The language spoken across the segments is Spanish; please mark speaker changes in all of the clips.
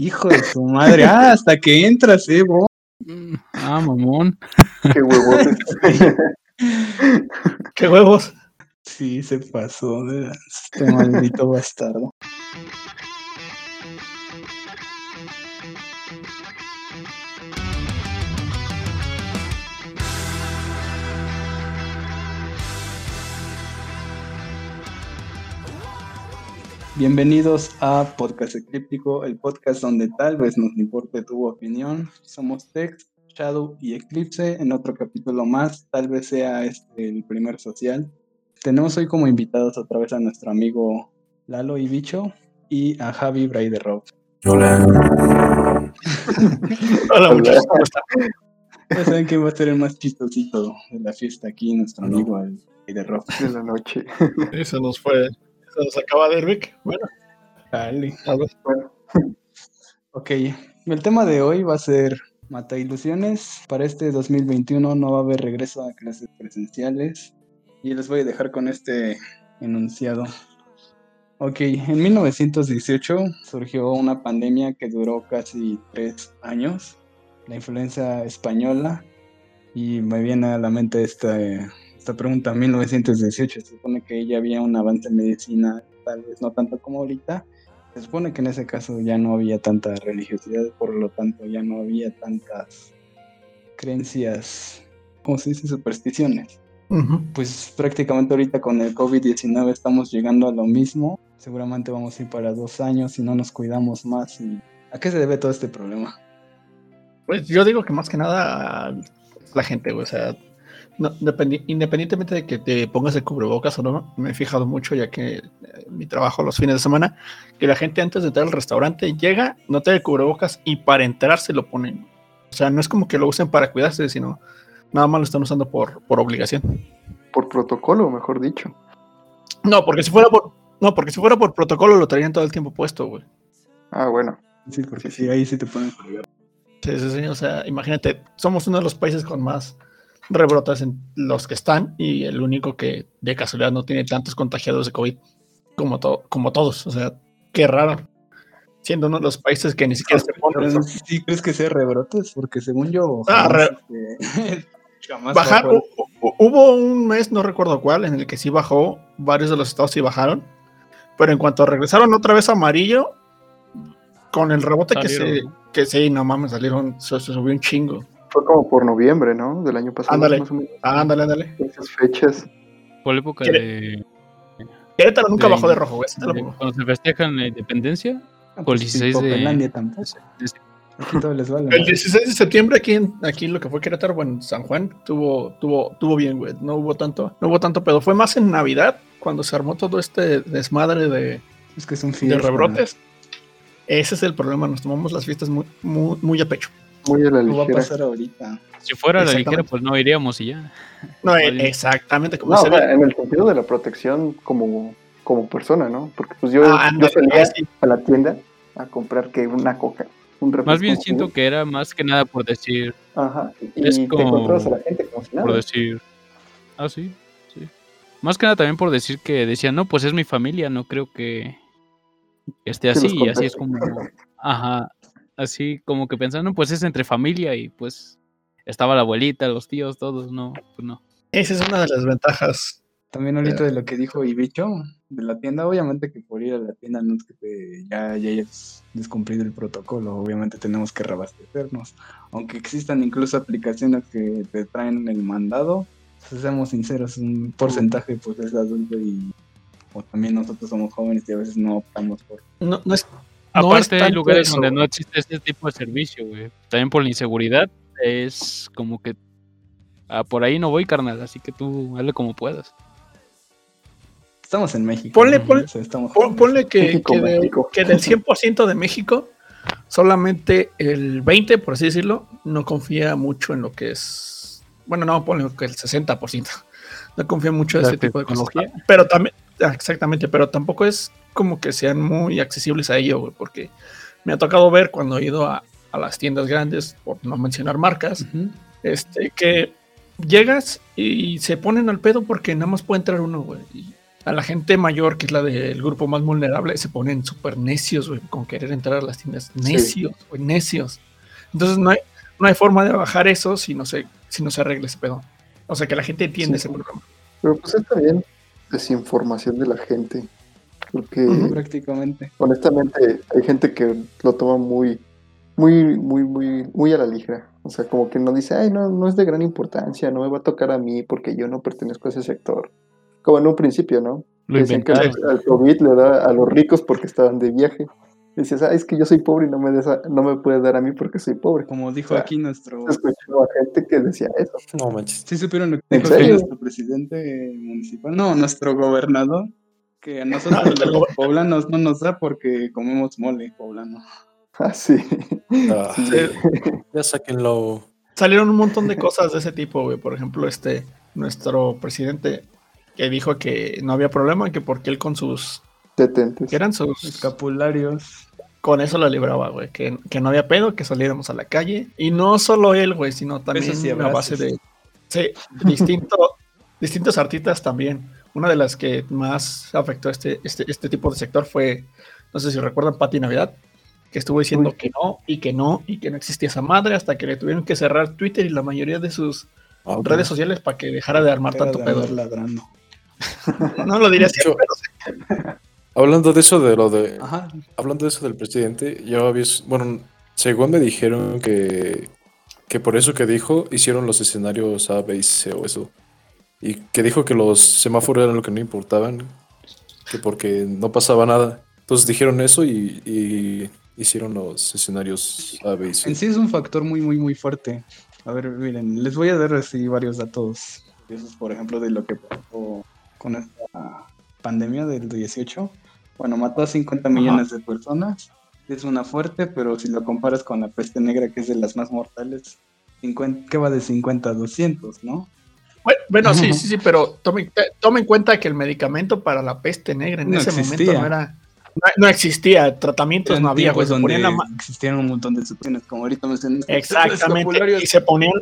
Speaker 1: Hijo de su madre. Ah, hasta que entras, eh, vos.
Speaker 2: Ah, mamón.
Speaker 3: Qué huevotes.
Speaker 4: ¡Qué huevos!
Speaker 1: Sí, se pasó de este maldito bastardo. Bienvenidos a Podcast Eclíptico, el podcast donde tal vez nos importe tu opinión. Somos Tex, Shadow y Eclipse. En otro capítulo más, tal vez sea este el primer social. Tenemos hoy como invitados otra vez a nuestro amigo Lalo y Bicho y a Javi Braide Rock.
Speaker 4: Hola, muchachos, ¿cómo están?
Speaker 1: Ya saben quién va a ser el más chistosito de la fiesta aquí, nuestro amigo el Braide Rock.
Speaker 3: de la noche.
Speaker 4: Eso nos fue. Eso nos acaba de Rick. Bueno,
Speaker 1: Dale. Ok, el tema de hoy va a ser Mata Ilusiones. Para este 2021 no va a haber regreso a clases presenciales. Y les voy a dejar con este enunciado. Ok, en 1918 surgió una pandemia que duró casi tres años, la influenza española. Y me viene a la mente esta, eh, esta pregunta, 1918, se supone que ya había un avance en medicina, tal vez no tanto como ahorita, se supone que en ese caso ya no había tanta religiosidad, por lo tanto ya no había tantas creencias, ¿cómo se dice? Supersticiones. Pues prácticamente ahorita con el COVID-19 estamos llegando a lo mismo. Seguramente vamos a ir para dos años si no nos cuidamos más. Y... ¿A qué se debe todo este problema?
Speaker 4: Pues yo digo que más que nada la gente, o sea, no, dependi- independientemente de que te pongas el cubrebocas o no, me he fijado mucho, ya que eh, mi trabajo los fines de semana, que la gente antes de entrar al restaurante llega, no trae el cubrebocas y para entrar se lo ponen. O sea, no es como que lo usen para cuidarse, sino nada más lo están usando por, por obligación.
Speaker 3: Por protocolo, mejor dicho.
Speaker 4: No, porque si fuera por, no, porque si fuera por protocolo lo traían todo el tiempo puesto, güey.
Speaker 3: Ah, bueno.
Speaker 1: Sí, porque sí, ahí sí te pueden colgar.
Speaker 4: Sí, sí, sí, o sea, imagínate, somos uno de los países con más rebrotas en los que están y el único que de casualidad no tiene tantos contagiados de COVID como, to- como todos. O sea, qué raro. Siendo uno de los países que ni siquiera se ponen.
Speaker 1: ¿Sí crees que sea rebrotes? Porque según yo...
Speaker 4: Ah, re-
Speaker 1: este, jamás
Speaker 4: Bajar, hubo un mes, no recuerdo cuál, en el que sí bajó, varios de los estados sí bajaron, pero en cuanto regresaron otra vez a amarillo, con el rebote que se, que sí, no mames, salieron, se, se subió un chingo.
Speaker 3: Fue como por noviembre, ¿no? Del año pasado.
Speaker 4: Ándale.
Speaker 3: Más o menos.
Speaker 4: Ándale, ándale.
Speaker 3: Esas fechas.
Speaker 2: La época
Speaker 4: ¿Quiere-
Speaker 2: de,
Speaker 4: Querétaro nunca
Speaker 2: de-
Speaker 4: bajó de rojo, güey,
Speaker 2: de cuando se festejan la independencia.
Speaker 1: Ah, pues,
Speaker 2: 16 de-
Speaker 1: tampoco. Les vale.
Speaker 4: El 16 de septiembre aquí en aquí lo que fue Querétaro, bueno, San Juan tuvo tuvo tuvo bien, güey. No hubo tanto, no hubo tanto pedo. Fue más en Navidad cuando se armó todo este desmadre de,
Speaker 1: Es que es un
Speaker 4: de
Speaker 1: fiesta.
Speaker 4: rebrotes. Ese es el problema, nos tomamos las fiestas muy muy, muy a pecho.
Speaker 3: Muy a la
Speaker 1: No va a
Speaker 3: ligera.
Speaker 1: pasar ahorita.
Speaker 2: Si fuera la ligera, pues no iríamos y ya.
Speaker 4: No, eh, exactamente como
Speaker 3: No,
Speaker 4: ve.
Speaker 3: en el sentido de la protección como, como persona, ¿no? Porque pues yo,
Speaker 4: Ah,
Speaker 3: yo
Speaker 4: no,
Speaker 3: salía
Speaker 4: sí.
Speaker 3: a la tienda a comprar que una coca, un.
Speaker 2: Más bien siento que era más que nada por decir,
Speaker 3: Ajá. Y
Speaker 2: es
Speaker 3: te
Speaker 2: como-
Speaker 3: a la gente como si nada.
Speaker 2: por decir. Ah, sí, sí. Más que nada también por decir que decían, no, pues es mi familia, no creo que esté así. Y así es como, ajá, así como que pensando, pues es entre familia y pues estaba la abuelita, los tíos, todos, no, pues no.
Speaker 4: Esa es una de las ventajas.
Speaker 1: También ahorita de lo que dijo Ibicho, de la tienda, obviamente que por ir a la tienda no es que te- ya, ya hayas descumplido el protocolo, obviamente tenemos que reabastecernos. Aunque existan incluso aplicaciones que te traen el mandado, pues, seamos sinceros, un porcentaje pues es adulto y o también nosotros somos jóvenes y a veces no optamos por...
Speaker 4: No, no es no
Speaker 2: Aparte hay lugares
Speaker 4: eso.
Speaker 2: donde no existe este tipo de servicio, güey. También por la inseguridad es como que ah, por ahí no voy, carnal, así que tú hazle como puedas.
Speaker 1: Estamos en México.
Speaker 4: Ponle-
Speaker 1: ¿no?
Speaker 4: ponle-
Speaker 1: O sea, estamos
Speaker 4: Pon- Ponle que,
Speaker 3: México,
Speaker 4: que de-
Speaker 3: México.
Speaker 4: que del 100% de México, solamente el 20, por así decirlo, no confía mucho en lo que es. Bueno, no, ponle que el 60%. No confía mucho en ese tipo de cosas.
Speaker 2: tecnología.
Speaker 4: Pero también, exactamente, pero tampoco es como que sean muy accesibles a ello, porque me ha tocado ver cuando he ido a, a las tiendas grandes, por no mencionar marcas, este, que llegas y se ponen al pedo porque nada más puede entrar uno, güey. Y a la gente mayor, que es la del grupo más vulnerable, se ponen súper necios, güey, con querer entrar a las tiendas. Necios, güey, necios. Entonces no hay, no hay forma de bajar eso si no se, si no se arregla ese pedo. O sea, que la gente entiende
Speaker 3: Sí.
Speaker 4: ese programa.
Speaker 3: Pero pues está bien desinformación de la gente. Porque
Speaker 1: Prácticamente.
Speaker 3: honestamente hay gente que lo toma muy, muy, muy, muy, muy a la ligera. O sea, como que no dice, ay, no, no es de gran importancia, no me va a tocar a mí porque yo no pertenezco a ese sector. Como en un principio, ¿no?
Speaker 2: Lo
Speaker 3: Decían que el, el COVID le da a los ricos porque estaban de viaje. Dices, ah, es que yo soy pobre y no me, des a- no me puede dar a mí porque soy pobre.
Speaker 1: Como dijo
Speaker 3: O sea,
Speaker 1: aquí nuestro...
Speaker 3: Escuchaba gente que decía eso.
Speaker 5: No manches.
Speaker 1: Sí supieron lo que
Speaker 3: ¿En
Speaker 1: dijo aquí
Speaker 3: serio?
Speaker 1: nuestro presidente municipal. No, nuestro gobernador. Que a nosotros los poblanos no nos da porque comemos mole poblano.
Speaker 3: Ah, sí.
Speaker 5: Ah,
Speaker 3: Sí.
Speaker 5: ya sáquenlo.
Speaker 4: Salieron un montón de cosas de ese tipo, güey. Por ejemplo, este, nuestro presidente que dijo que no había problema, que porque él con sus,
Speaker 3: Detentes.
Speaker 4: que eran sus,
Speaker 1: Escapularios.
Speaker 4: con eso la libraba, güey. Que, que no había pedo, que saliéramos a la calle. Y no solo él, güey, sino también
Speaker 1: Besos y
Speaker 4: a
Speaker 1: abrazos.
Speaker 4: base de, sí, distinto, distintos artistas también. Una de las que más afectó este, este, este tipo de sector fue, no sé si recuerdan, Pati Navidad, que estuvo diciendo
Speaker 3: Uy.
Speaker 4: que no, y que no, y que no existía esa madre, hasta que le tuvieron que cerrar Twitter y la mayoría de sus
Speaker 5: Ah,
Speaker 4: redes sociales para que dejara de armar
Speaker 1: Era
Speaker 4: tanto
Speaker 1: de
Speaker 4: pedo.
Speaker 1: ladrando.
Speaker 4: No lo diría así, pero sí.
Speaker 5: Hablando de eso de lo de.
Speaker 1: Ajá.
Speaker 5: Hablando de eso del presidente, yo había. Bueno, según me dijeron que. Que por eso que dijo, hicieron los escenarios A, B y C o eso. Y que dijo que los semáforos eran lo que no importaban. Que porque no pasaba nada. Entonces dijeron eso y, y hicieron los escenarios A, B y C.
Speaker 1: En sí es un factor muy, muy, muy fuerte. A ver, miren, les voy a dar así varios datos. Por ejemplo, de lo que pasó con esta pandemia del 18. Bueno, mató a 50 millones de personas. Es una fuerte, pero si lo comparas con la peste negra, que es de las más mortales, 50, ¿qué va de 50 a 200, no?
Speaker 4: Bueno, sí, sí, sí, pero tome, tome en cuenta que el medicamento para la peste negra en
Speaker 1: No
Speaker 4: ese
Speaker 1: existía.
Speaker 4: momento no era. No, no existía, tratamientos
Speaker 1: Eran
Speaker 4: no había, Se
Speaker 1: donde existieron un montón de soluciones, como ahorita mencionaste.
Speaker 4: Exactamente. Y se ponían.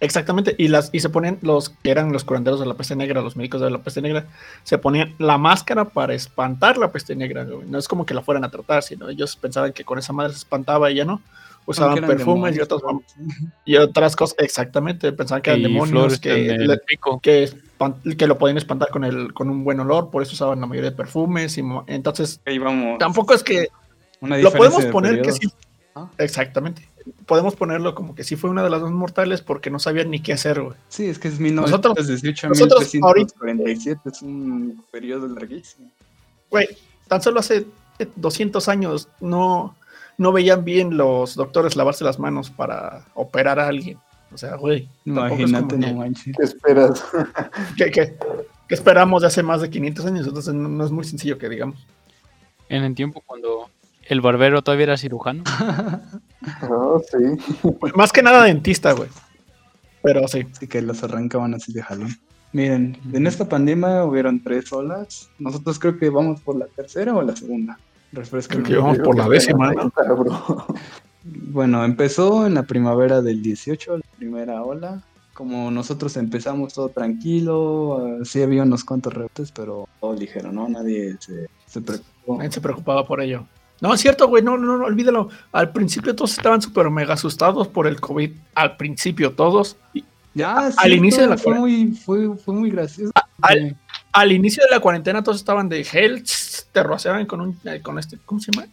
Speaker 4: Exactamente. Y las, y se ponían los que eran los curanderos de la peste negra, los médicos de la peste negra, se ponían la máscara para espantar la peste negra, güey. No es como que la fueran a tratar, sino ellos pensaban que con esa madre se espantaba y ya no. Usaban perfumes y otras y otras cosas. Exactamente. Pensaban que eran
Speaker 2: Y
Speaker 4: demonios que, le- que, lo podían espantar con el con un buen olor, por eso usaban la mayoría de perfumes. Y mo- entonces,
Speaker 1: Ahí vamos.
Speaker 4: tampoco es que
Speaker 1: Una
Speaker 4: lo podemos
Speaker 1: de
Speaker 4: poner que sí. Exactamente. Podemos ponerlo como que sí fue una de las más mortales porque no sabían ni qué hacer, güey.
Speaker 1: Sí, es que es
Speaker 4: Nosotros-
Speaker 1: 1918 a
Speaker 4: nosotros
Speaker 1: 1347, es un periodo larguísimo.
Speaker 4: Güey, tan solo hace eh, 200 años no, no veían bien los doctores lavarse las manos para operar a alguien. O sea, güey, tampoco es
Speaker 1: Imagínate,
Speaker 4: como
Speaker 1: no manches.
Speaker 3: ¿Qué esperas?
Speaker 4: que, que- que esperamos de hace más de 500 años, entonces no, no es muy sencillo que digamos.
Speaker 2: En el tiempo cuando el barbero todavía era cirujano.
Speaker 3: No, sí.
Speaker 4: Más que nada dentista, güey. Pero sí.
Speaker 1: Así que los arrancaban así de jalón. Miren, en esta pandemia hubieron tres olas. Nosotros creo que vamos por la tercera o la segunda. Refresca.
Speaker 4: Creo que vamos por la décima, ¿no?
Speaker 1: Bueno, empezó en la primavera del 18, la primera ola. Como nosotros empezamos todo tranquilo, sí había unos cuantos rebotes, pero todo ligero, ¿no? Nadie se, se preocupó.
Speaker 4: Nadie se preocupaba por ello. No, es cierto, güey, no, no, no, olvídalo. Al principio todos estaban súper mega asustados por el COVID. Al principio todos.
Speaker 1: Ya,
Speaker 4: Al inicio de la
Speaker 1: fue muy, fue, fue muy gracioso.
Speaker 4: al- al inicio de la cuarentena todos estaban de gel, te rociaban con un, eh, con este, ¿cómo se llama?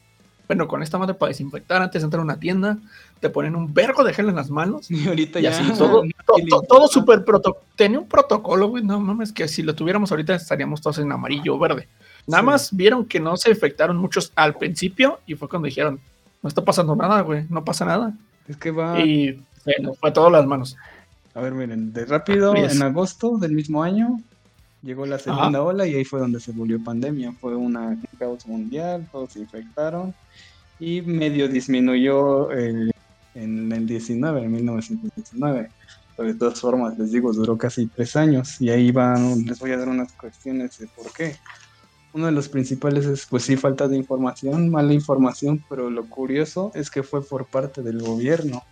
Speaker 4: Bueno, con esta madre para desinfectar antes de entrar a una tienda, te ponen un vergo de gel en las manos
Speaker 1: y ahorita
Speaker 4: y
Speaker 1: ya.
Speaker 4: así todo,
Speaker 1: no
Speaker 4: to-
Speaker 1: le
Speaker 4: to-
Speaker 1: importa.
Speaker 4: todo súper proto, tenía un protocolo, güey, no mames, que si lo tuviéramos ahorita estaríamos todos en amarillo o verde. Nada
Speaker 1: Sí.
Speaker 4: más vieron que no se infectaron muchos al principio y fue cuando dijeron, no está pasando nada, güey, no pasa nada.
Speaker 1: Es que va.
Speaker 4: Y nos fue todo las manos.
Speaker 1: A ver, miren, de rápido,
Speaker 4: Yes.
Speaker 1: en agosto del mismo año llegó la segunda ola y ahí fue donde se volvió pandemia. Fue una un caos mundial, todos se infectaron y medio disminuyó el- en el 19, en 1919. Pero de todas formas, les digo, duró casi tres años y ahí van, les voy a dar unas cuestiones de por qué. Uno de los principales es, pues sí, falta de información, mala información, pero lo curioso es que fue por parte del gobierno.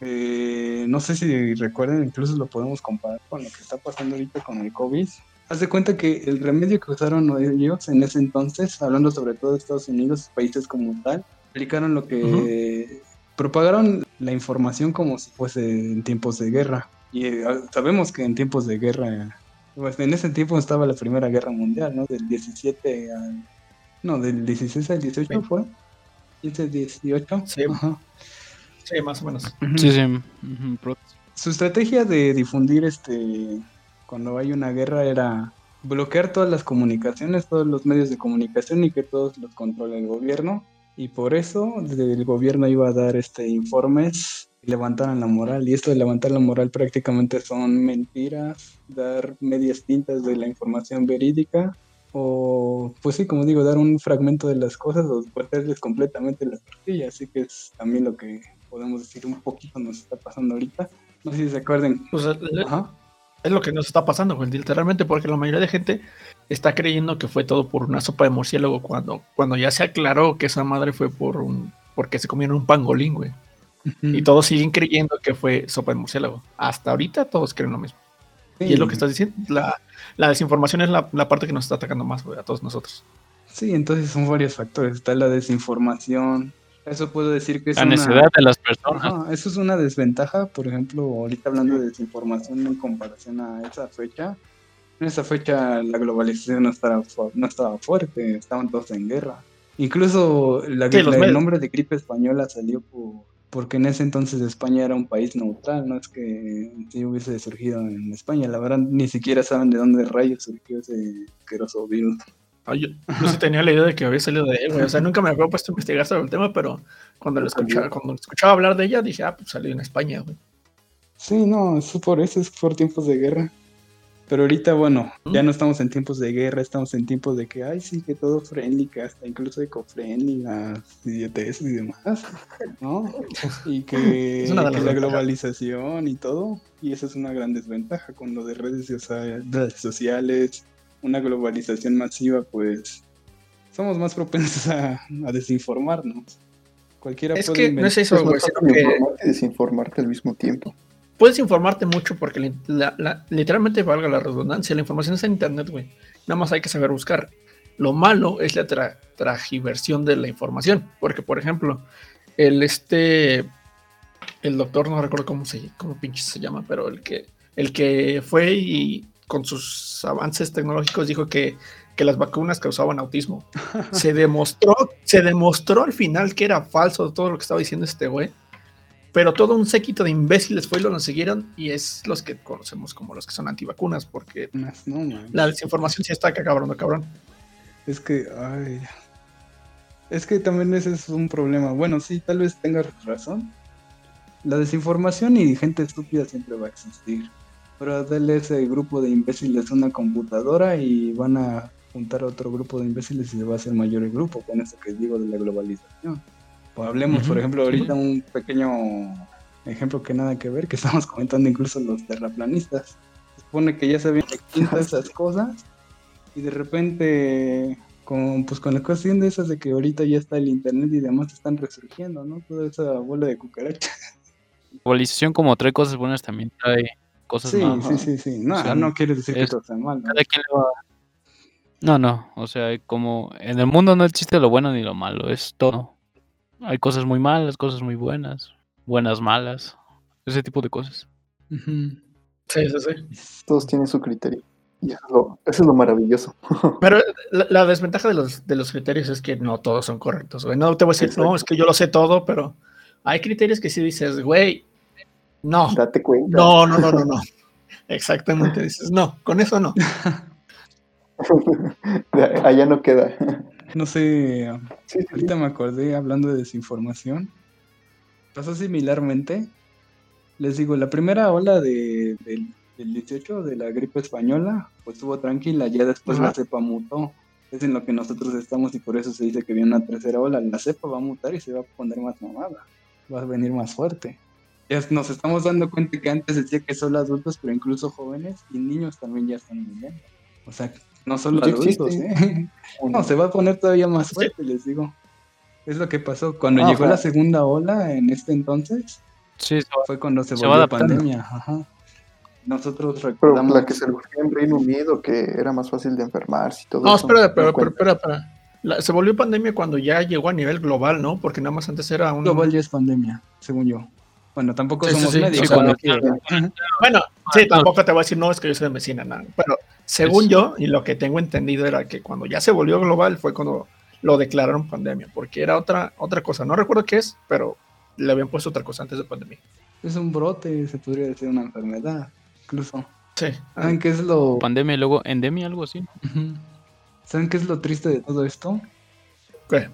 Speaker 1: Eh, no sé si recuerden, incluso lo podemos comparar con lo que está pasando ahorita con el COVID. Haz de cuenta que el remedio que usaron ellos en ese entonces, hablando sobre todo de Estados Unidos, países como tal, aplicaron lo que propagaron la información como si fuese en tiempos de guerra. Y eh, sabemos que en tiempos de guerra, pues en ese tiempo estaba la Primera Guerra Mundial, ¿no? Del 17 al... No, del 16 al 18 fue. 15, 18.
Speaker 4: Sí. Sí, más o menos.
Speaker 2: Sí, sí.
Speaker 1: Su estrategia de difundir este cuando hay una guerra era bloquear todas las comunicaciones, todos los medios de comunicación y que todos los controle el gobierno. Y por eso el gobierno iba a dar este informes levantaran la moral. Y esto de levantar la moral prácticamente son mentiras, dar medias tintas de la información verídica o pues sí, como digo, dar un fragmento de las cosas o perderles completamente la tortilla. Así que es también lo que podemos decir un poquito nos está pasando ahorita. No sé si se acuerden.
Speaker 4: Pues, es lo que nos está pasando, güey, literalmente, porque la mayoría de gente está creyendo que fue todo por una sopa de murciélago cuando, cuando ya se aclaró que esa madre fue por un porque se comieron un pangolín, güey. Y todos siguen creyendo que fue sopa de murciélago. Hasta ahorita todos creen lo mismo. Y es lo que estás diciendo. La, la desinformación es la, la, parte que nos está atacando más, a todos nosotros.
Speaker 1: Sí, entonces son varios factores. Está la desinformación, eso puedo decir que es
Speaker 2: la necesidad de las personas.
Speaker 1: eso es una desventaja, por ejemplo, ahorita hablando de desinformación en comparación a esa fecha. En esa fecha la globalización no estaba, no estaba fuerte, estaban todos en guerra. Incluso la, el nombre de gripe española salió porque en ese entonces España era un país neutral, no es que si hubiese surgido en España, la verdad ni siquiera saben de dónde rayos surgió ese asqueroso virus
Speaker 4: yo no sé, tenía la idea de que había salido de él, güey. O sea, nunca me había puesto a investigar sobre el tema, pero cuando lo escuchaba, cuando escuchaba hablar de ella, dije, ah, pues salió en España, güey.
Speaker 1: Sí, no, es por eso, es por tiempos de guerra. Pero ahorita, bueno, ya no estamos en tiempos de guerra, estamos en tiempos de que, ay, sí, que todo friendly, que hasta incluso eco-friendly, las idioteces y demás, ¿no? Y que, que la globalización y todo, y esa es una gran desventaja con lo de redes sociales, una globalización masiva, pues somos más propensos a, desinformarnos. Cualquiera
Speaker 4: es que no es eso, güey,
Speaker 3: desinformarte al mismo tiempo.
Speaker 4: Puedes informarte mucho porque literalmente valga la redundancia, la información está en internet, güey. Nada más hay que saber buscar. Lo malo es la tragiversión de la información, porque por ejemplo, el este el doctor no recuerdo cómo se cómo pinche se llama, pero el que el que fue y con sus avances tecnológicos dijo que, las vacunas causaban autismo. Se demostró, se demostró al final que era falso todo lo que estaba diciendo este güey. Pero todo un séquito de imbéciles fue y lo siguieron y es los que conocemos como los que son antivacunas, porque la desinformación sí está acá, cabrón, cabrón.
Speaker 1: Es que, ay. Es que también ese es un problema. Bueno, sí, tal vez tengas razón. La desinformación y gente estúpida siempre va a existir. Pero denle ese grupo de imbéciles una computadora y van a juntar a otro grupo de imbéciles y se va a hacer mayor el grupo con eso que digo de la globalización. O hablemos, por ejemplo, ahorita un pequeño ejemplo que nada que ver, que estamos comentando incluso los terraplanistas. Se supone que ya se habían extinto esas cosas y de repente con, pues con la cuestión de esas de que ahorita ya está el internet y demás están resurgiendo, ¿no? Toda esa bola de cucaracha.
Speaker 2: Globalización como trae cosas buenas también trae cosas
Speaker 1: sí, Sí, sí, sí. No, no quiere decir que todo sea mal.
Speaker 2: ¿no? no, o sea, como en el mundo no existe lo bueno ni lo malo, es todo. Hay cosas muy malas, cosas muy buenas, buenas, malas, ese tipo de cosas.
Speaker 4: Sí, sí, sí.
Speaker 3: Todos tienen su criterio. Y eso es lo, maravilloso.
Speaker 4: Pero la, desventaja de los, de los criterios es que no todos son correctos. No te voy a decir, no, es que yo lo sé todo, pero hay criterios que sí dices, güey, no.
Speaker 3: Date cuenta.
Speaker 4: No, no, no, no, no. Exactamente, dices, no, con eso no.
Speaker 3: Allá no queda.
Speaker 1: No sé, ahorita me acordé hablando de desinformación. Pasó similarmente. Les digo, la primera ola de, del 18 de la gripe española, pues estuvo tranquila, ya después la cepa mutó. Es en lo que nosotros estamos y por eso se dice que viene una tercera ola. La cepa va a mutar y se va a poner más mamada. Va a venir más fuerte ya nos estamos dando cuenta que antes decía que solo adultos, pero incluso jóvenes y niños también ya están muriendo. O sea, no solo adultos, ¿eh? No, se va a poner todavía más fuerte, les digo. Es lo que pasó. Cuando llegó la segunda ola en este entonces,
Speaker 2: sí,
Speaker 1: fue cuando se, volvió la pandemia. Ajá. nosotros
Speaker 3: Pero
Speaker 1: recordamos...
Speaker 3: la que se surgió en Reino Unido, que era más fácil de enfermarse y todo
Speaker 4: No,
Speaker 3: eso.
Speaker 4: espera, pero, espera, espera. La- se volvió pandemia cuando ya llegó a nivel global, ¿no? Porque nada más antes era un...
Speaker 1: global ya es pandemia, según yo. Bueno, tampoco
Speaker 4: Sí,
Speaker 1: somos
Speaker 4: sí,
Speaker 1: médicos.
Speaker 4: sí, cuando-
Speaker 1: pero-
Speaker 4: Bueno, sí, tampoco te voy a decir, no, es que yo soy de medicina, nada. Pero según
Speaker 2: Es-
Speaker 4: yo, y lo que tengo entendido era que cuando ya se volvió global fue cuando lo declararon pandemia, porque era otra, otra cosa. No recuerdo qué es, pero le habían puesto otra cosa antes de pandemia.
Speaker 1: Es un brote, se podría decir una enfermedad, incluso.
Speaker 4: Sí.
Speaker 1: ¿Saben qué es lo...
Speaker 2: Pandemia y luego endemia, algo así.
Speaker 1: ¿Saben qué es lo triste de todo esto?
Speaker 4: ¿Qué?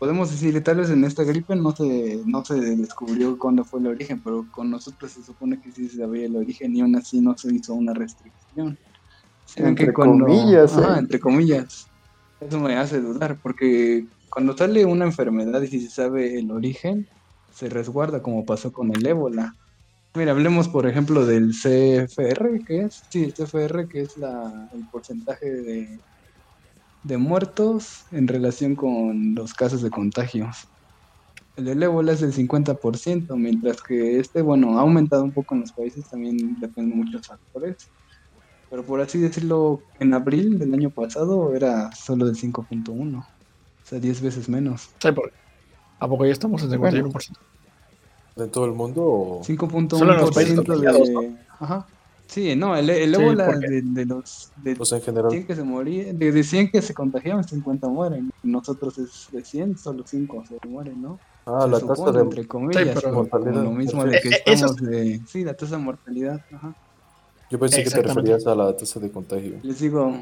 Speaker 1: Podemos decir, tal vez en esta gripe no se, no se descubrió cuándo fue el origen, pero con nosotros se supone que sí se sabía el origen y aún así no se hizo una restricción. ¿Saben
Speaker 3: Entre
Speaker 1: que cuando-
Speaker 3: comillas, ¿eh?
Speaker 1: entre comillas. Eso me hace dudar, porque cuando sale una enfermedad y si se sabe el origen, se resguarda como pasó con el ébola. Mira, hablemos por ejemplo del CFR, que es, sí, el CFR, que es la, el porcentaje de, de muertos en relación con los casos de contagios. El del ébola es del 50%, mientras que este, bueno, ha aumentado un poco en los países, también depende de muchos factores. Pero por así decirlo, en abril del año pasado era solo del 5.1, o sea, 10 veces menos.
Speaker 4: Sí, porque ¿A poco ya estamos en 51%?
Speaker 5: ¿De todo el mundo o...?
Speaker 1: 5.1%
Speaker 4: Solo en los países contagiados,
Speaker 1: de... Ajá. Sí, no, el, el
Speaker 4: Sí,
Speaker 1: ébola de, de los... De
Speaker 5: en general.
Speaker 1: 100 que se morían, de, de 100 que se contagiaban, 50 mueren. Nosotros es de 100, solo 5 se mueren, ¿no?
Speaker 5: Ah,
Speaker 1: Se
Speaker 5: la
Speaker 1: supone,
Speaker 5: tasa de...
Speaker 1: entre comillas,
Speaker 4: Sí, pero-
Speaker 5: Mortalidad.
Speaker 1: lo mismo de que
Speaker 4: Eh, eh, eso
Speaker 1: estamos de... Sí, la tasa de mortalidad, ajá.
Speaker 5: Yo pensé que te referías a la tasa de contagio.
Speaker 1: Les digo,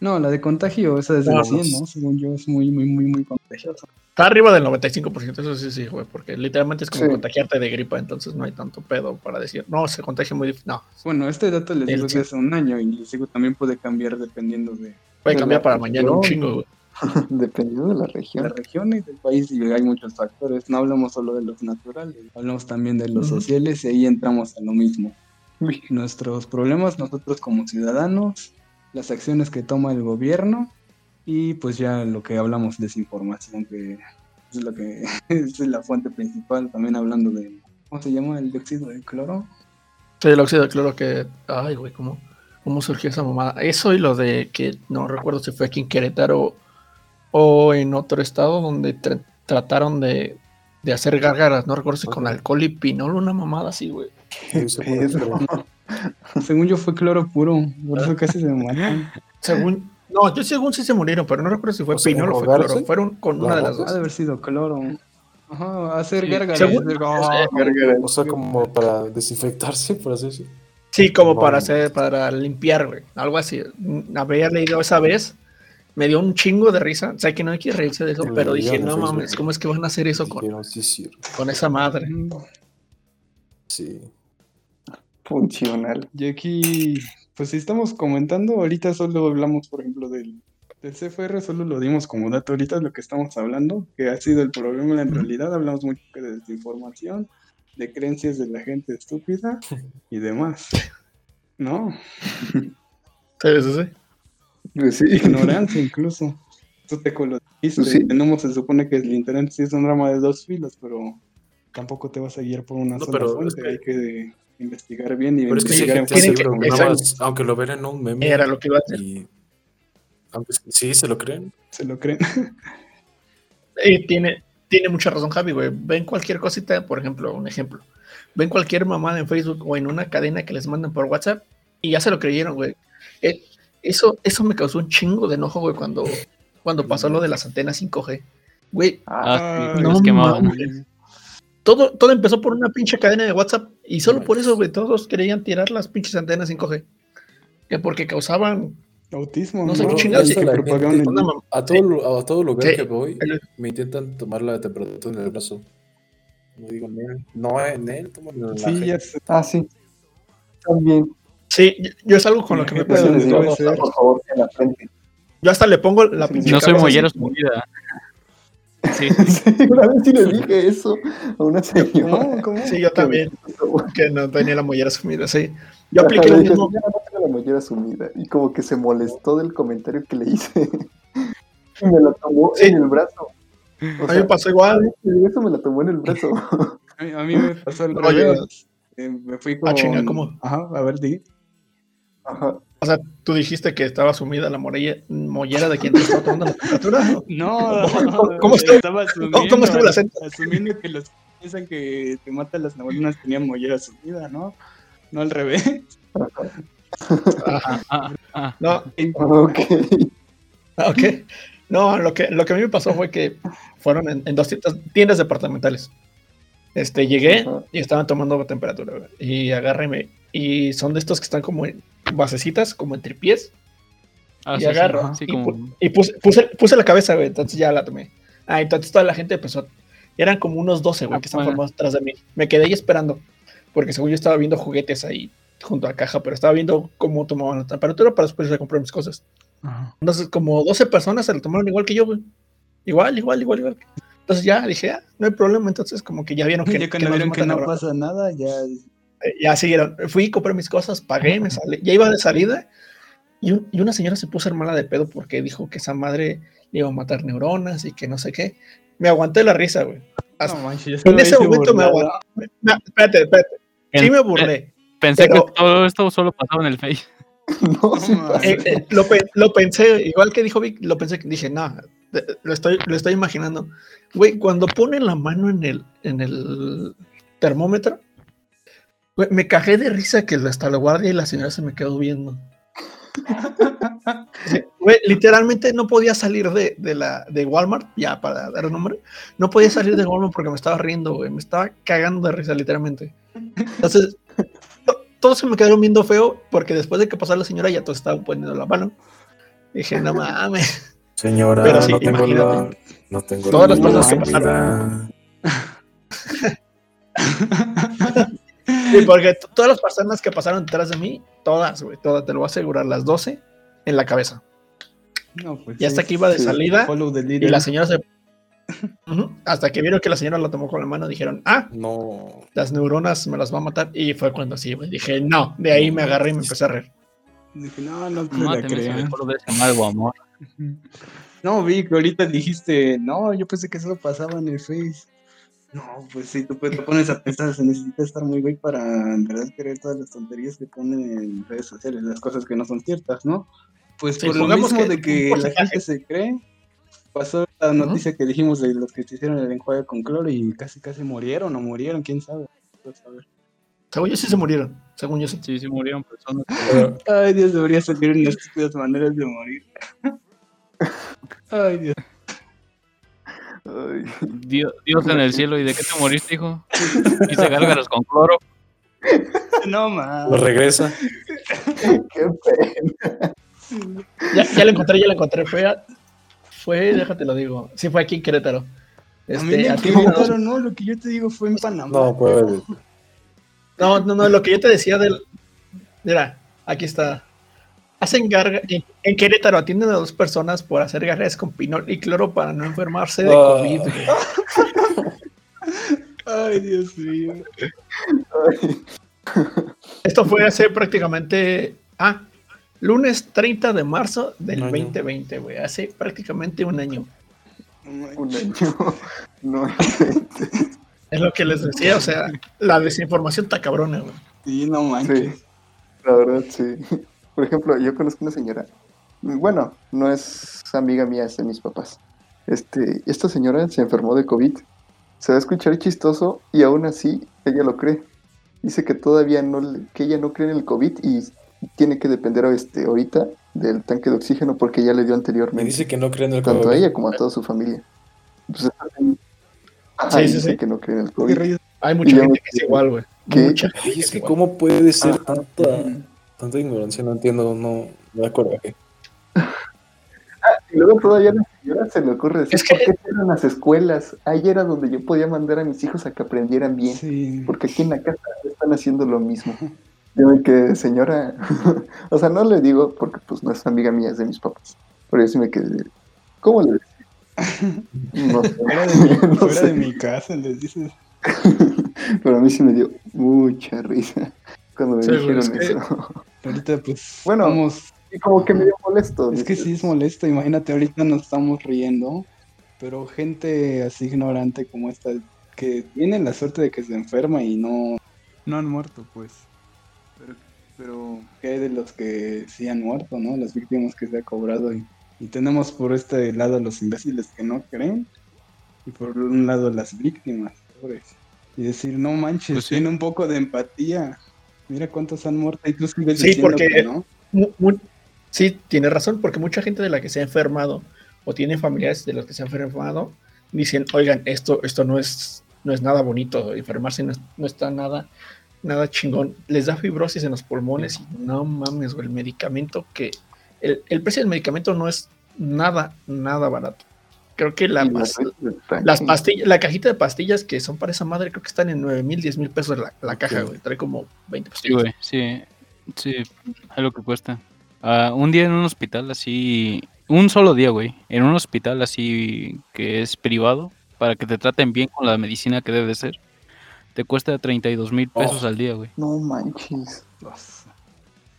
Speaker 1: no, la de contagio, esa es de
Speaker 4: No,
Speaker 1: 100,
Speaker 4: no.
Speaker 1: Según yo, es muy, muy, muy, muy contagiosa.
Speaker 4: Está arriba del 95%, eso sí, sí, güey, porque literalmente es como
Speaker 3: Sí.
Speaker 4: contagiarte de gripa, entonces no hay tanto pedo para decir, no, se contagia muy difícil. No,
Speaker 1: Bueno, este dato les digo que hace un año y les digo también puede cambiar dependiendo de
Speaker 4: puede
Speaker 3: De
Speaker 4: cambiar
Speaker 3: la
Speaker 4: para mañana un
Speaker 3: región.
Speaker 4: chingo, güey.
Speaker 3: Dependiendo de la
Speaker 1: la
Speaker 3: región.
Speaker 1: región y del país y hay muchos factores. No hablamos solo de los naturales, hablamos también de los sociales y ahí entramos a lo mismo.
Speaker 3: Uy,
Speaker 1: Nuestros problemas nosotros como ciudadanos, las acciones que toma el gobierno y pues ya lo que hablamos desinformación que es lo que es la fuente principal. También hablando de ¿cómo se llama el dióxido de cloro?
Speaker 4: Sí, el óxido de cloro que, ay, güey, ¿cómo, ¿cómo surgió esa mamada? Eso y lo de que, no recuerdo si fue aquí en Querétaro o en otro estado donde tra- trataron de, de hacer gárgaras, no recuerdo si con alcohol y pinol, una mamada así, güey.
Speaker 5: Sí,
Speaker 1: Según yo fue cloro puro, por eso casi se matan.
Speaker 4: Según, no, yo según sí se murieron, pero no recuerdo si fue
Speaker 5: O sea,
Speaker 4: pinol o fue cloro, fueron con una de las
Speaker 1: Ha
Speaker 4: dos.
Speaker 1: de haber sido cloro. Ajá, hacer
Speaker 4: Sí,
Speaker 1: gárgaras. ah,
Speaker 5: O sea, como para desinfectarse, por así decirlo.
Speaker 4: Sí, como para hacer, para limpiar, güey. Algo así. Mm, Había leído esa vez. Me dio un chingo de risa. O sea, que no hay que reírse de eso, pero dije, no mames, ¿cómo es que van a hacer eso con,
Speaker 5: Dijeron, sí, sí,
Speaker 4: con esa madre?
Speaker 5: sí.
Speaker 3: Funcional.
Speaker 1: Y aquí, pues si estamos comentando, ahorita solo hablamos, por ejemplo, del, del CFR, solo lo dimos como dato ahorita es lo que estamos hablando, que ha sido el problema en realidad, hablamos mucho de desinformación, de creencias de la gente estúpida y demás. ¿No?
Speaker 4: Sí, sí.
Speaker 3: Pues sí.
Speaker 1: Ignorancia incluso. Tú te colonizaste.
Speaker 3: Sí.
Speaker 1: Tenemos, se supone que el internet sí es un rama de dos filos, pero tampoco te vas a guiar por una
Speaker 5: No,
Speaker 1: sola
Speaker 5: pero
Speaker 1: fuente.
Speaker 5: es que-
Speaker 1: Hay que investigar bien y
Speaker 5: Pero es que sí,
Speaker 1: investigar en
Speaker 5: gente
Speaker 4: que-
Speaker 5: nada más, aunque lo ven en un meme.
Speaker 4: Era lo que iba a.
Speaker 5: Y, aunque sí se lo creen.
Speaker 1: se lo creen.
Speaker 4: Y tiene, tiene mucha razón, Javi, güey. Ven cualquier cosita, por ejemplo, un ejemplo. Ven cualquier mamada en Facebook o en una cadena que les mandan por WhatsApp y ya se lo creyeron, güey. Eh, eso, eso me causó un chingo de enojo, güey, cuando, cuando pasó lo de las antenas 5G. Güey,
Speaker 2: Ah, sí,
Speaker 4: no
Speaker 2: los quemaban.
Speaker 4: Todo, todo empezó por una pinche cadena de WhatsApp y solo por eso, güey, todos querían tirar las pinches antenas 5G. Que porque causaban.
Speaker 1: Autismo.
Speaker 4: No sé
Speaker 5: qué chingados, A todo, a todo lugar
Speaker 4: Sí.
Speaker 5: que voy, me intentan tomar la temperatura en el brazo. No digo, Nel, no, en él, tómalo en la
Speaker 1: Sí,
Speaker 5: jeta".
Speaker 1: ya.
Speaker 3: Ah, sí. También.
Speaker 4: Sí, yo, es algo con lo que me
Speaker 1: ser.
Speaker 3: Por favor, en la frente.
Speaker 4: yo hasta le pongo la pinche.
Speaker 2: No soy mollero su vida. Sí,
Speaker 3: Una vez sí le dije eso a una señora.
Speaker 1: ¿Cómo? ¿Cómo?
Speaker 4: Sí, yo también, que no tenía la mollera sumida, sí. Yo apliqué lo mismo.
Speaker 3: "Señora, no tengo la mollera sumida. Y como que se molestó del comentario que le hice. y me la tomó
Speaker 4: Sí.
Speaker 3: en el brazo. O
Speaker 4: A mí me pasó igual.
Speaker 3: eso me la tomó en el brazo.
Speaker 1: A mí, a mí me pasó
Speaker 4: Oye,
Speaker 1: revés. Eh, me fui con...
Speaker 4: Ah, chinga, ¿cómo?
Speaker 1: Ajá, a ver, di.
Speaker 3: Ajá.
Speaker 4: O sea, tú dijiste que estaba sumida la morella- mollera de quien te estaba tomando la temperatura. ¿no?
Speaker 1: No,
Speaker 4: ¿Cómo- cómo
Speaker 1: estaba asumiendo,
Speaker 4: cómo- cómo estuvo el acento?
Speaker 1: asumiendo que los que piensan que te matan las neuronas tenían mollera sumida, ¿no? No al revés.
Speaker 4: Ajá.
Speaker 2: Ah, ah.
Speaker 4: No,
Speaker 3: Ok.
Speaker 4: ah, ok. No, lo que, lo que a mí me pasó fue que fueron en, en dos tiendas, tiendas departamentales. Este, llegué
Speaker 3: Ajá.
Speaker 4: y estaban tomando temperatura. güey. Y agarré y son de estos que están como en basecitas, como en tripiés.
Speaker 2: Ah,
Speaker 4: y
Speaker 2: sí,
Speaker 4: agarro
Speaker 2: sí,
Speaker 4: y,
Speaker 2: como-
Speaker 4: pu- y puse, puse, puse la cabeza, güey. Entonces ya la tomé. Ah, entonces toda la gente empezó. Eran como unos 12, güey,
Speaker 2: Ah,
Speaker 4: que estaban
Speaker 2: bueno.
Speaker 4: formados atrás de mí. Me quedé ahí esperando. Porque según yo estaba viendo juguetes ahí junto a caja, pero estaba viendo cómo tomaban la temperatura para después ir a comprar mis cosas.
Speaker 1: Ajá.
Speaker 4: Entonces, como 12 personas se lo tomaron igual que yo, güey. Igual, igual, igual, igual. Entonces ya dije, ah, no hay problema. Entonces, como que ya vieron que,
Speaker 1: ya
Speaker 4: que
Speaker 1: cuando
Speaker 4: nos
Speaker 1: vieron que
Speaker 4: matan
Speaker 1: no
Speaker 4: ahora.
Speaker 1: pasa nada, ya.
Speaker 4: Eh, ya siguieron. Fui, compré mis cosas, pagué, me salí. Ya iba de salida. Y, un- y una señora se puso hermana de pedo porque dijo que esa madre le iba a matar neuronas y que no sé qué. Me aguanté la risa, güey. Hasta-
Speaker 1: No manches, yo
Speaker 4: en ese momento me aguanté. No, espérate, espérate. Sí me burlé.
Speaker 2: Pensé
Speaker 4: Pero-
Speaker 2: que todo esto solo pasaba en el Face.
Speaker 3: No, sí.
Speaker 4: Eh, eh, lo, pe- lo pensé, igual que dijo Vic, lo pensé, dije, no, lo estoy, lo estoy imaginando. Güey, cuando pone la mano en el, en el termómetro, güey, me cajé de risa que hasta la guardia y la señora se me quedó viendo. Sí, Güey, literalmente no podía salir de, de la, de Walmart, ya para dar un nombre, no podía salir de Walmart porque me estaba riendo, güey, me estaba cagando de risa, literalmente. Entonces, to- todos se me quedaron viendo feo porque después de que pasó la señora ya todos estaban poniendo la mano. Dije, no mames.
Speaker 5: Señora,
Speaker 4: Pero sí,
Speaker 5: no tengo la.
Speaker 4: imagínate.
Speaker 5: No tengo
Speaker 4: Todas
Speaker 5: la
Speaker 4: las personas que
Speaker 5: idea.
Speaker 4: Sí, porque todas las personas que pasaron detrás de mí, todas, güey, todas, te lo voy a asegurar, las 12 en la cabeza.
Speaker 1: No, pues
Speaker 4: Y hasta
Speaker 1: sí,
Speaker 4: que iba de
Speaker 3: sí.
Speaker 4: salida y la señora se... Ujú, Hasta que vieron que la señora la tomó con la mano, dijeron, ah,
Speaker 5: No.
Speaker 4: las neuronas me las va a matar. Y fue cuando sí, güey. Dije, no, de ahí me agarré y me empecé a reír.
Speaker 1: Dije, no, no te la
Speaker 2: amargo amor.
Speaker 1: No, vi que ahorita dijiste, no, yo pensé que eso pasaba en el Face. No, pues sí, tú pues, te pones a pensar, se necesita estar muy güey para en verdad creer todas las tonterías que ponen en redes sociales, las cosas que no son ciertas, ¿no? Pues
Speaker 4: Sí,
Speaker 1: por lo mismo
Speaker 4: que
Speaker 1: de que la gente se cree, pasó la noticia que dijimos de los que se hicieron el enjuague con cloro y casi casi murieron o murieron, quién sabe.
Speaker 4: Según yo sí se murieron. Según yo sí.
Speaker 2: Sí, sí murieron personas.
Speaker 1: Ay, Dios, debería salir en estúpidas maneras de morir. Ay, Dios.
Speaker 3: Ay,
Speaker 2: Dios, Dios en el cielo. ¿Y de qué te moriste, hijo? Hice gárgaras con cloro.
Speaker 1: No,
Speaker 5: Lo
Speaker 1: más.
Speaker 5: regresa.
Speaker 3: qué pena.
Speaker 4: Ya, ya la encontré, ya la encontré. Fue, a- fue, déjate lo digo. Sí, fue aquí en Querétaro.
Speaker 1: a mí
Speaker 4: Este,
Speaker 1: me
Speaker 4: a ti,
Speaker 1: Querétaro, no, lo que yo te digo fue en Panamá.
Speaker 5: No, puede.
Speaker 4: No, no, no, lo que yo te decía del. Mira, aquí está. Hacen garga. En, en Querétaro atienden a dos personas por hacer garras con pinol y cloro para no enfermarse de
Speaker 5: Ah.
Speaker 4: COVID.
Speaker 1: Ay, Dios mío.
Speaker 3: Ay,
Speaker 4: Esto fue hace prácticamente. Ah, lunes 30 de marzo del
Speaker 5: año.
Speaker 4: 2020, güey. Hace prácticamente un año.
Speaker 3: un año. No,
Speaker 4: Es lo que les decía, o sea, la desinformación está cabrona, güey.
Speaker 1: Sí, no manches.
Speaker 3: sí. La verdad, sí. Por ejemplo, yo conozco una señora. Bueno, no es amiga mía, es de mis papás. Este, esta señora se enfermó de COVID. Se va a escuchar chistoso y aún así ella lo cree. Dice que todavía no, le- que ella no cree en el COVID y tiene que depender este, ahorita del tanque de oxígeno porque ya le dio
Speaker 5: Me
Speaker 3: anteriormente.
Speaker 5: dice que no cree en el
Speaker 3: tanto a
Speaker 5: COVID.
Speaker 3: ella como a toda su familia. Pues, ajá,
Speaker 4: Sí, sí,
Speaker 3: dice
Speaker 4: sí.
Speaker 3: que no cree en el
Speaker 1: Qué
Speaker 3: COVID.
Speaker 1: rayos.
Speaker 4: Hay mucha
Speaker 3: Y
Speaker 4: gente que es igual, güey.
Speaker 3: ¿Qué?
Speaker 4: Mucha gente
Speaker 5: Oye,
Speaker 4: que
Speaker 5: es que
Speaker 4: igual.
Speaker 5: cómo puede ser
Speaker 3: Ajá.
Speaker 5: tanta, tanta ignorancia, no entiendo, no, me acuerdo.
Speaker 3: Y luego todavía a la señora se le ocurre decir,
Speaker 4: Es que-
Speaker 3: ¿por qué cierran las escuelas? Ahí era donde yo podía mandar a mis hijos a que aprendieran bien.
Speaker 1: Sí.
Speaker 3: Porque aquí en la casa están haciendo lo mismo. Yo quedé, señora, o sea, no le digo porque pues no es amiga mía, es de mis papás. Pero yo sí me quedé, ¿cómo le decía? No sé,
Speaker 1: Fuera de mi,
Speaker 3: no
Speaker 1: fuera
Speaker 3: sé.
Speaker 1: de mi casa, les dices.
Speaker 3: pero a mí sí me dio mucha risa cuando me
Speaker 4: Sí,
Speaker 3: dijeron
Speaker 4: es que-
Speaker 3: eso.
Speaker 1: Ahorita, pues,
Speaker 3: Bueno,
Speaker 1: estamos-
Speaker 3: Y como que me dio molesto.
Speaker 1: Es que sí es molesto, imagínate, ahorita nos estamos riendo, pero gente así ignorante como esta, que tiene la suerte de que se enferma y no, no han muerto, pues. Pero ¿qué hay de los que sí han muerto, no? Las víctimas que se ha cobrado. Y, y tenemos por este lado a los imbéciles que no creen y por un lado las víctimas, pobres. Y decir, no manches,
Speaker 2: Pues sí.
Speaker 1: tiene un poco de empatía. Mira cuántos han muerto y tú sigues
Speaker 4: Sí,
Speaker 1: diciendo
Speaker 4: porque-
Speaker 1: que no.
Speaker 4: Sí, tiene razón, porque mucha gente de la que se ha enfermado o tiene familiares de los que se han enfermado dicen, oigan, esto, esto no es, no es nada bonito, enfermarse no, es- no está nada, nada chingón. Les da fibrosis en los pulmones y no mames, güey, el medicamento que, el, el precio del medicamento no es nada, nada barato. Creo que la,
Speaker 3: las-
Speaker 4: las pastillas, la cajita de pastillas que son para esa madre, creo que están en 9 mil, 10 mil pesos la, la caja, güey. Trae como 20
Speaker 2: Sí,
Speaker 4: pastillas.
Speaker 2: güey, sí, sí, es lo que cuesta. Ah, un día en un hospital así, un solo día, güey, en un hospital así que es privado, para que te traten bien con la medicina que debe ser, te cuesta 32 mil pesos
Speaker 5: Oh.
Speaker 2: al día, güey.
Speaker 3: No manches,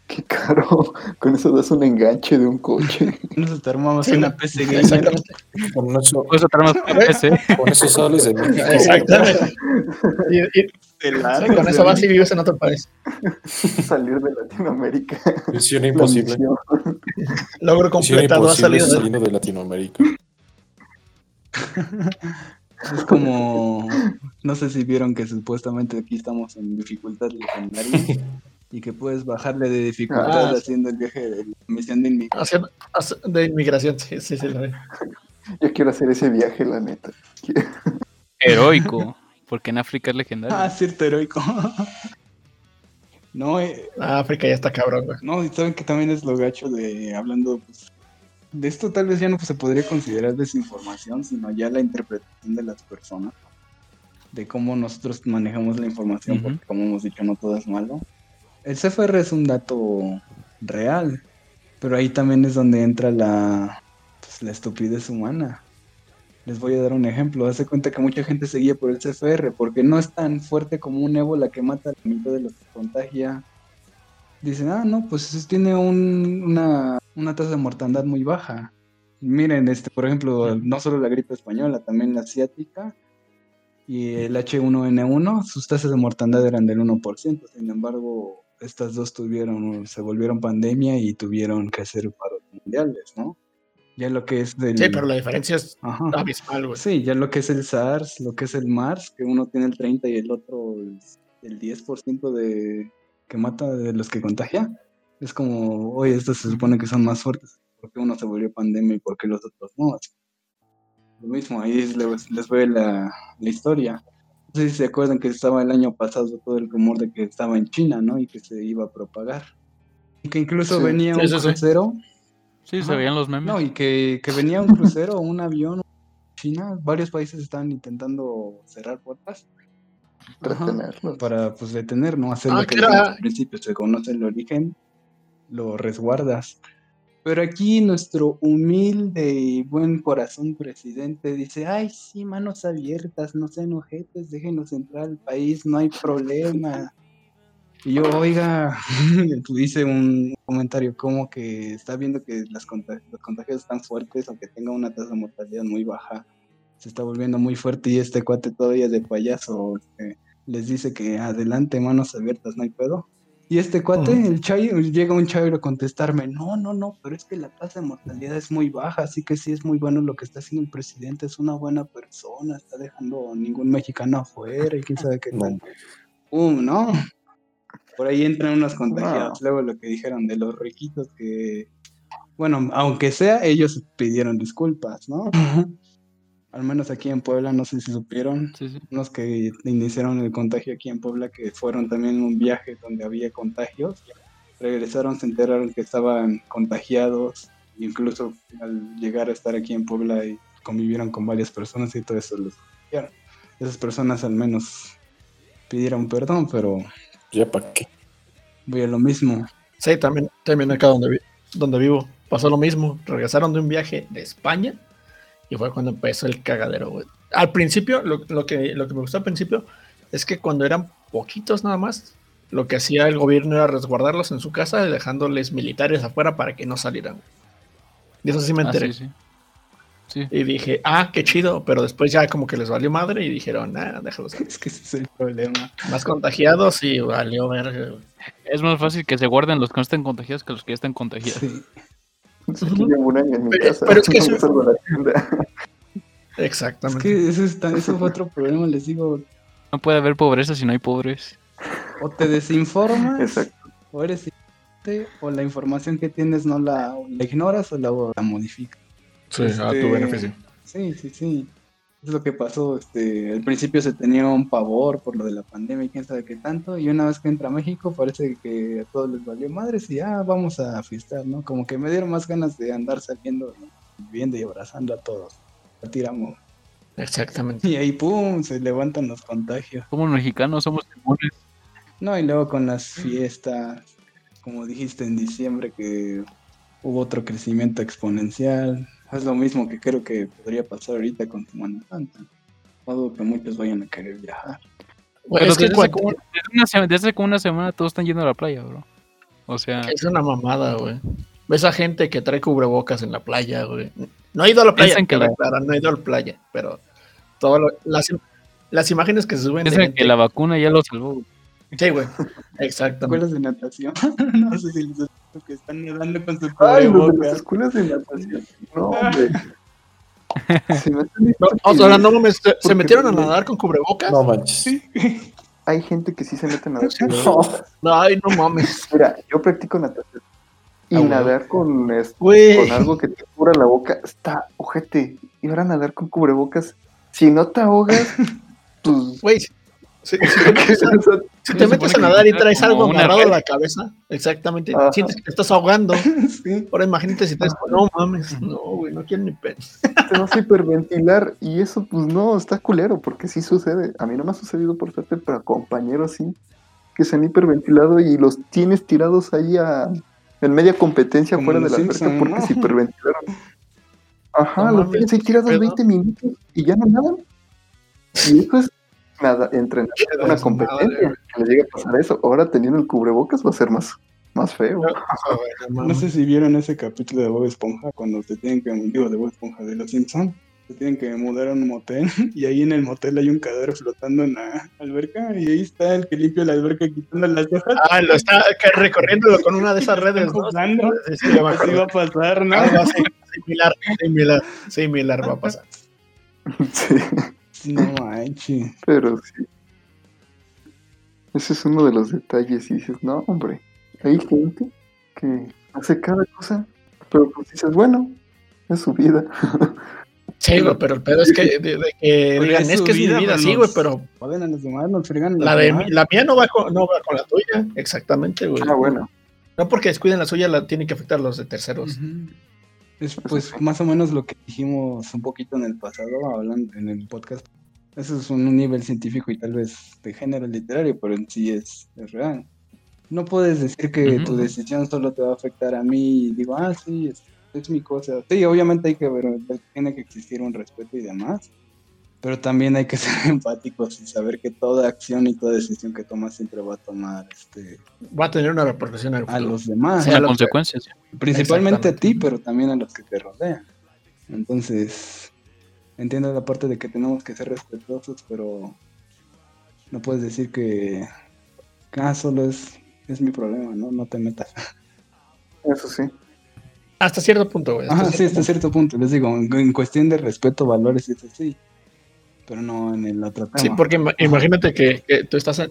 Speaker 3: qué caro. Con eso das un enganche de un coche.
Speaker 1: Nos te armamos una. PC gamer.
Speaker 4: Exactamente.
Speaker 5: Con eso,
Speaker 2: Puedes más PPS, ¿eh?
Speaker 5: con eso sales de México.
Speaker 4: Exactamente. Y- y-
Speaker 1: Te
Speaker 4: Sí, con eso vas y vives en otro país.
Speaker 3: Salir de Latinoamérica.
Speaker 5: Misión imposible.
Speaker 4: Logro completado, ha
Speaker 5: imposible
Speaker 4: salido de...
Speaker 5: saliendo de Latinoamérica.
Speaker 1: Es como, no sé si vieron que supuestamente aquí estamos en dificultad legendaria y que puedes bajarle de dificultad
Speaker 4: Ah,
Speaker 1: haciendo el viaje de la misión de inmigración.
Speaker 4: de inmigración, sí, sí, sí, lo veo.
Speaker 3: Yo quiero hacer ese viaje, la neta.
Speaker 2: Heroico, porque en África es legendario.
Speaker 1: Ah, cierto, heroico. No, eh,
Speaker 4: Ah, África ya está cabrón, güey.
Speaker 1: no, y saben que también es lo gacho de hablando, pues, de esto tal vez ya no se podría considerar desinformación, sino ya la interpretación de las personas, de cómo nosotros manejamos la información, porque como hemos dicho, no todo es malo. El CFR es un dato real, pero ahí también es donde entra la, pues, la estupidez humana. Les voy a dar un ejemplo. Hace cuenta que mucha gente seguía por el CFR porque no es tan fuerte como un ébola que mata a la mitad de los que contagia. Dicen, ah, no, pues es- tiene un- una, una tasa de mortandad muy baja. Miren, este, por ejemplo, no solo la gripe española, también la asiática y el H1N1, sus tasas de mortandad eran del 1%. Sin embargo, estas dos tuvieron, se volvieron pandemia y tuvieron que hacer paros mundiales, ¿no? Ya lo que es del...
Speaker 4: Sí, pero la diferencia es
Speaker 1: Ajá.
Speaker 4: abismal, güey.
Speaker 1: Sí, ya lo que es el SARS, lo que es el MARS, que uno tiene el 30 y el otro el, el 10% de que mata de los que contagia. Es como, oye, estos se supone que son más fuertes. ¿Por qué uno se volvió pandemia y por qué los otros no? Lo mismo, ahí es- les, les ve la, la historia. No sé si se acuerdan que estaba el año pasado todo el rumor de que estaba en China, ¿no? Y que se iba a propagar. Y que incluso
Speaker 3: Sí.
Speaker 1: venía
Speaker 4: Sí,
Speaker 1: un
Speaker 4: sí, sí.
Speaker 1: crucero
Speaker 2: Sí, se veían los memes.
Speaker 1: no, y que, que venía un crucero o un avión China, varios países están intentando cerrar puertas Ajá, para pues detener, ¿no? Hacer
Speaker 4: Ah,
Speaker 1: lo que
Speaker 4: era-
Speaker 1: al principio, se conoce el origen, lo resguardas. Pero aquí nuestro humilde y buen corazón presidente dice, ay, sí, manos abiertas, no sean ojetes, déjenos entrar al país, no hay problema. Y yo, oiga, hice un comentario como que está viendo que las conta- los contagios están fuertes, aunque tenga una tasa de mortalidad muy baja, se está volviendo muy fuerte y este cuate todavía de payaso este, les dice que adelante, manos abiertas, no hay pedo. Y este cuate, el chairo, llega un chairo a contestarme, no, no, no, pero es que la tasa de mortalidad es muy baja, así que sí es muy bueno lo que está haciendo el presidente, es una buena persona, está dejando a ningún mexicano afuera y quién sabe qué tal. Um, ¿no? Por ahí entran unos contagiados. Luego lo que dijeron de los riquitos que, bueno, aunque sea, ellos pidieron disculpas, ¿no? Al menos aquí en Puebla, no sé si supieron,
Speaker 2: Sí, sí.
Speaker 1: unos que iniciaron el contagio aquí en Puebla, que fueron también en un viaje donde había contagios, regresaron, se enteraron que estaban contagiados, incluso al llegar a estar aquí en Puebla y convivieron con varias personas y todo eso los contagiaron. Esas personas al menos pidieron perdón, pero
Speaker 5: ¿Ya para qué?
Speaker 1: voy a lo mismo.
Speaker 4: Sí, también, también acá donde, vi- donde vivo pasó lo mismo. Regresaron de un viaje de España y fue cuando empezó el cagadero, güey. Al principio, lo, lo que, lo que me gustó al principio es que cuando eran poquitos nada más, lo que hacía el gobierno era resguardarlos en su casa, dejándoles militares afuera para que no salieran. Y eso sí me
Speaker 2: Ah,
Speaker 4: enteré.
Speaker 2: sí, sí. Sí.
Speaker 4: Y dije, ah, qué chido, pero después ya como que les valió madre y dijeron, nah, déjalos.
Speaker 1: Es que ese es el problema.
Speaker 4: Más contagiados y valió güey.
Speaker 2: Es más fácil que se guarden los que no estén contagiados que los que ya estén contagiados.
Speaker 1: Sí.
Speaker 3: Aquí llevo un año en mi
Speaker 4: Pero-
Speaker 3: casa.
Speaker 4: pero es que
Speaker 3: no
Speaker 4: eso-
Speaker 3: la tienda.
Speaker 1: Es
Speaker 4: Exactamente.
Speaker 1: que ese, está, ese fue otro problema, les digo.
Speaker 2: No puede haber pobreza si no hay pobres.
Speaker 1: O te desinformas,
Speaker 3: Exacto.
Speaker 1: o eres o la información que tienes no la, ignoras o la, o la modificas.
Speaker 4: Sí,
Speaker 1: a tu beneficio. Sí, sí, sí. Es lo que pasó. Este, al principio se tenía un pavor por lo de la pandemia y quién sabe qué tanto. Y una vez que entra a México, parece que a todos les valió madres y ya vamos a fiestar, ¿no? Como que me dieron más ganas de andar saliendo, viendo y abrazando a todos. La tiramos.
Speaker 4: Exactamente.
Speaker 1: Y ahí, pum, se levantan los contagios.
Speaker 2: Somos mexicanos, somos inmunes.
Speaker 1: No, y luego con las fiestas, como dijiste en diciembre, que hubo otro crecimiento exponencial. Es lo mismo que creo que podría pasar ahorita con Semana Santa. No dudo que muchos vayan a querer viajar.
Speaker 2: Pero
Speaker 4: es que
Speaker 2: desde,
Speaker 4: cuando-
Speaker 2: como, desde una sema- desde hace como una semana todos están yendo a la playa, bro. O sea,
Speaker 4: es una mamada, güey. Ves a gente que trae cubrebocas en la playa, güey. No he ido a la playa, que
Speaker 2: la-
Speaker 4: claro, no he ido a la playa, pero todo lo- las, las imágenes que se suben
Speaker 2: piensan
Speaker 4: gente-
Speaker 2: que la vacuna ya lo salvó. güey.
Speaker 4: Sí, güey. Exactamente.
Speaker 1: ¿Escuelas de natación? no sé si les que están nadando con su
Speaker 3: Ay, los de las
Speaker 1: cubrebocas.
Speaker 3: escuelas de natación. No, hombre. Se me
Speaker 4: No, o sea, no mames, ¿se, metieron a nadar con cubrebocas?
Speaker 5: No manches.
Speaker 3: Hay gente que sí se mete a natación.
Speaker 4: Ay, no mames.
Speaker 3: Mira, yo practico natación. Y
Speaker 4: Ah,
Speaker 3: nadar con, es-
Speaker 4: Güey.
Speaker 3: con algo que te cubra la boca está ojete. Y ahora nadar con cubrebocas. Si no te ahogas, pues.
Speaker 4: Güey, si, te metes a, si te
Speaker 2: Se
Speaker 4: metes a
Speaker 2: supone que
Speaker 4: nadar y traes algo amarrado a la cabeza, exactamente,
Speaker 3: Ajá.
Speaker 4: sientes que te estás ahogando.
Speaker 1: sí.
Speaker 4: Ahora imagínate si traes. No mames, no, güey, no quiero ni pensar.
Speaker 3: te vas a hiperventilar. Y eso, pues no, está culero, porque sí sucede. A mí no me ha sucedido por suerte, pero compañeros sí. Que se han hiperventilado y los tienes tirados ahí a, en media competencia
Speaker 1: Como
Speaker 3: fuera de la alberca
Speaker 1: Simpson,
Speaker 3: porque
Speaker 1: ¿no?
Speaker 3: se hiperventilaron. Ajá,
Speaker 4: No
Speaker 3: los tienes ahí
Speaker 4: ¿qué
Speaker 3: tirados
Speaker 4: pedo?
Speaker 3: 20 minutos y ya no nadan. Y eso es nada, entrenar una competencia. Que le llegue a pasar eso. Ahora teniendo el cubrebocas va a ser más, más feo.
Speaker 1: No sé si vieron ese capítulo de Bob Esponja cuando se tienen que, digo, de Bob Esponja de los Simpsons, se tienen que mudar a un motel y ahí en el motel hay un cadáver flotando en la alberca y ahí está el que limpia la alberca quitando las hojas.
Speaker 4: Ah, lo está recorriéndolo con una de esas redes. Sí,
Speaker 1: va a pasar, ¿no?
Speaker 4: Similar, similar, similar va a pasar.
Speaker 3: Sí,
Speaker 1: No manches.
Speaker 3: pero sí. Ese es uno de los detalles y dices, no, hombre, hay gente que hace cada cosa, pero pues dices, bueno, es su vida.
Speaker 4: Sí, güey, pero el pedo es que, de, de que digan,
Speaker 1: es
Speaker 4: que es mi
Speaker 1: vida,
Speaker 4: sí, güey, pero
Speaker 1: Joden a los demás, nos fregan
Speaker 4: la, de,
Speaker 1: demás.
Speaker 4: la mía no va, con, no va con la tuya, exactamente, güey.
Speaker 3: Ah, bueno.
Speaker 4: No porque descuiden la suya, la tienen que afectar los de terceros.
Speaker 1: Es pues más o menos lo que dijimos un poquito en el pasado, hablando en el podcast. Eso es un nivel científico y tal vez de género literario, pero en sí es, es real. No puedes decir que tu decisión solo te va a afectar a mí y digo, ah, sí, es, es mi cosa. Sí, obviamente hay que ver, tiene que existir un respeto y demás, pero también hay que ser empáticos y saber que toda acción y toda decisión que tomas siempre va a tomar este,
Speaker 4: Va a tener una repercusión
Speaker 1: a los demás.
Speaker 4: Sea
Speaker 2: Una
Speaker 4: lo que-
Speaker 2: consecuencia. sí.
Speaker 1: Principalmente a ti, pero también a los que te rodean. Entonces, entiendo la parte de que tenemos que ser respetuosos, pero no puedes decir que, ah, solo es, es mi problema, ¿no? No te metas.
Speaker 3: Eso sí.
Speaker 4: Hasta cierto punto, güey. hasta
Speaker 1: Ajá, sí,
Speaker 4: cierto
Speaker 1: hasta cierto punto. Les digo, en, en cuestión de respeto, valores, y eso sí. Pero no en el otro tema.
Speaker 4: Sí, porque ima- imagínate que, que tú estás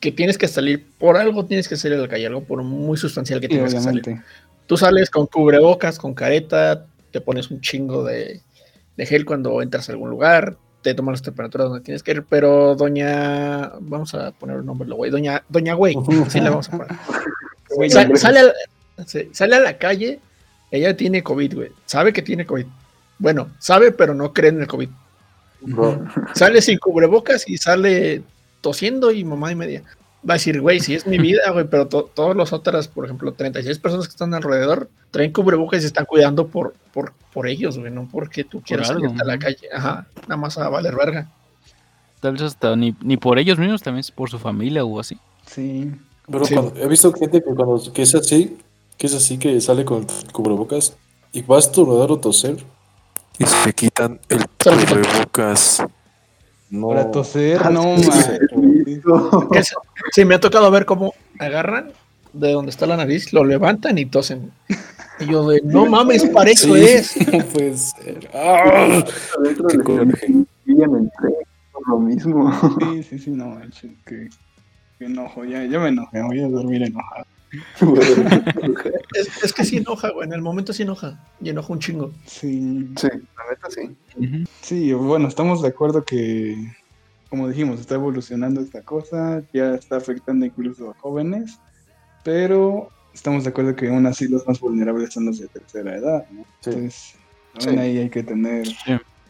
Speaker 4: que tienes que salir por algo, tienes que salir a la calle, algo por muy sustancial que
Speaker 1: Sí,
Speaker 4: tienes que salir.
Speaker 1: obviamente.
Speaker 4: Tú sales con cubrebocas, con careta, te pones un chingo de, de gel cuando entras a algún lugar, te tomas las temperaturas donde tienes que ir, pero doña, vamos a poner un nombre, güey, doña, doña güey, sí le vamos a poner. Sale, a la, sale a la calle, ella tiene COVID, güey, sabe que tiene COVID. Bueno, sabe, pero no cree en el COVID.
Speaker 3: Bro,
Speaker 4: Sale sin cubrebocas y sale tosiendo y mamá y media. Va a decir, güey, si es mi vida, güey, pero to- todos los otras, por ejemplo, 36 personas que están alrededor, traen cubrebocas y se están cuidando por, por, por ellos, güey, no porque tú quieras
Speaker 2: algo,
Speaker 4: a la calle. Ajá, nada más a valer verga.
Speaker 2: Tal vez hasta ni, ni por ellos mismos, también es por su familia o así.
Speaker 1: Sí.
Speaker 5: Pero
Speaker 4: Sí.
Speaker 5: cuando- he visto gente que cuando que es así, que es así que sale con cubrebocas y va a estornudar o toser, Y se quitan el cubrebocas. No.
Speaker 1: Para toser,
Speaker 3: Ah,
Speaker 1: no,
Speaker 3: sí,
Speaker 1: man.
Speaker 4: Que es- Sí, me ha tocado ver cómo agarran de donde está la nariz, lo levantan y tosen. Y yo de, no mames, para eso
Speaker 5: Sí,
Speaker 4: es.
Speaker 5: ¡Ah!
Speaker 3: Por lo mismo.
Speaker 1: Sí, sí, sí, no manches, que, que enojo, ya, ya me enojé, voy a dormir enojado.
Speaker 4: Es, es que sí enoja, güey. En el momento sí enoja. Y enoja un chingo.
Speaker 1: Sí,
Speaker 3: sí, la neta sí.
Speaker 1: Sí, bueno, estamos de acuerdo que, como dijimos, está evolucionando esta cosa, ya está afectando incluso a jóvenes, pero estamos de acuerdo que aún así los más vulnerables son los de tercera edad, ¿no?
Speaker 5: Sí.
Speaker 1: Entonces, aún
Speaker 3: Sí.
Speaker 1: ahí hay que tener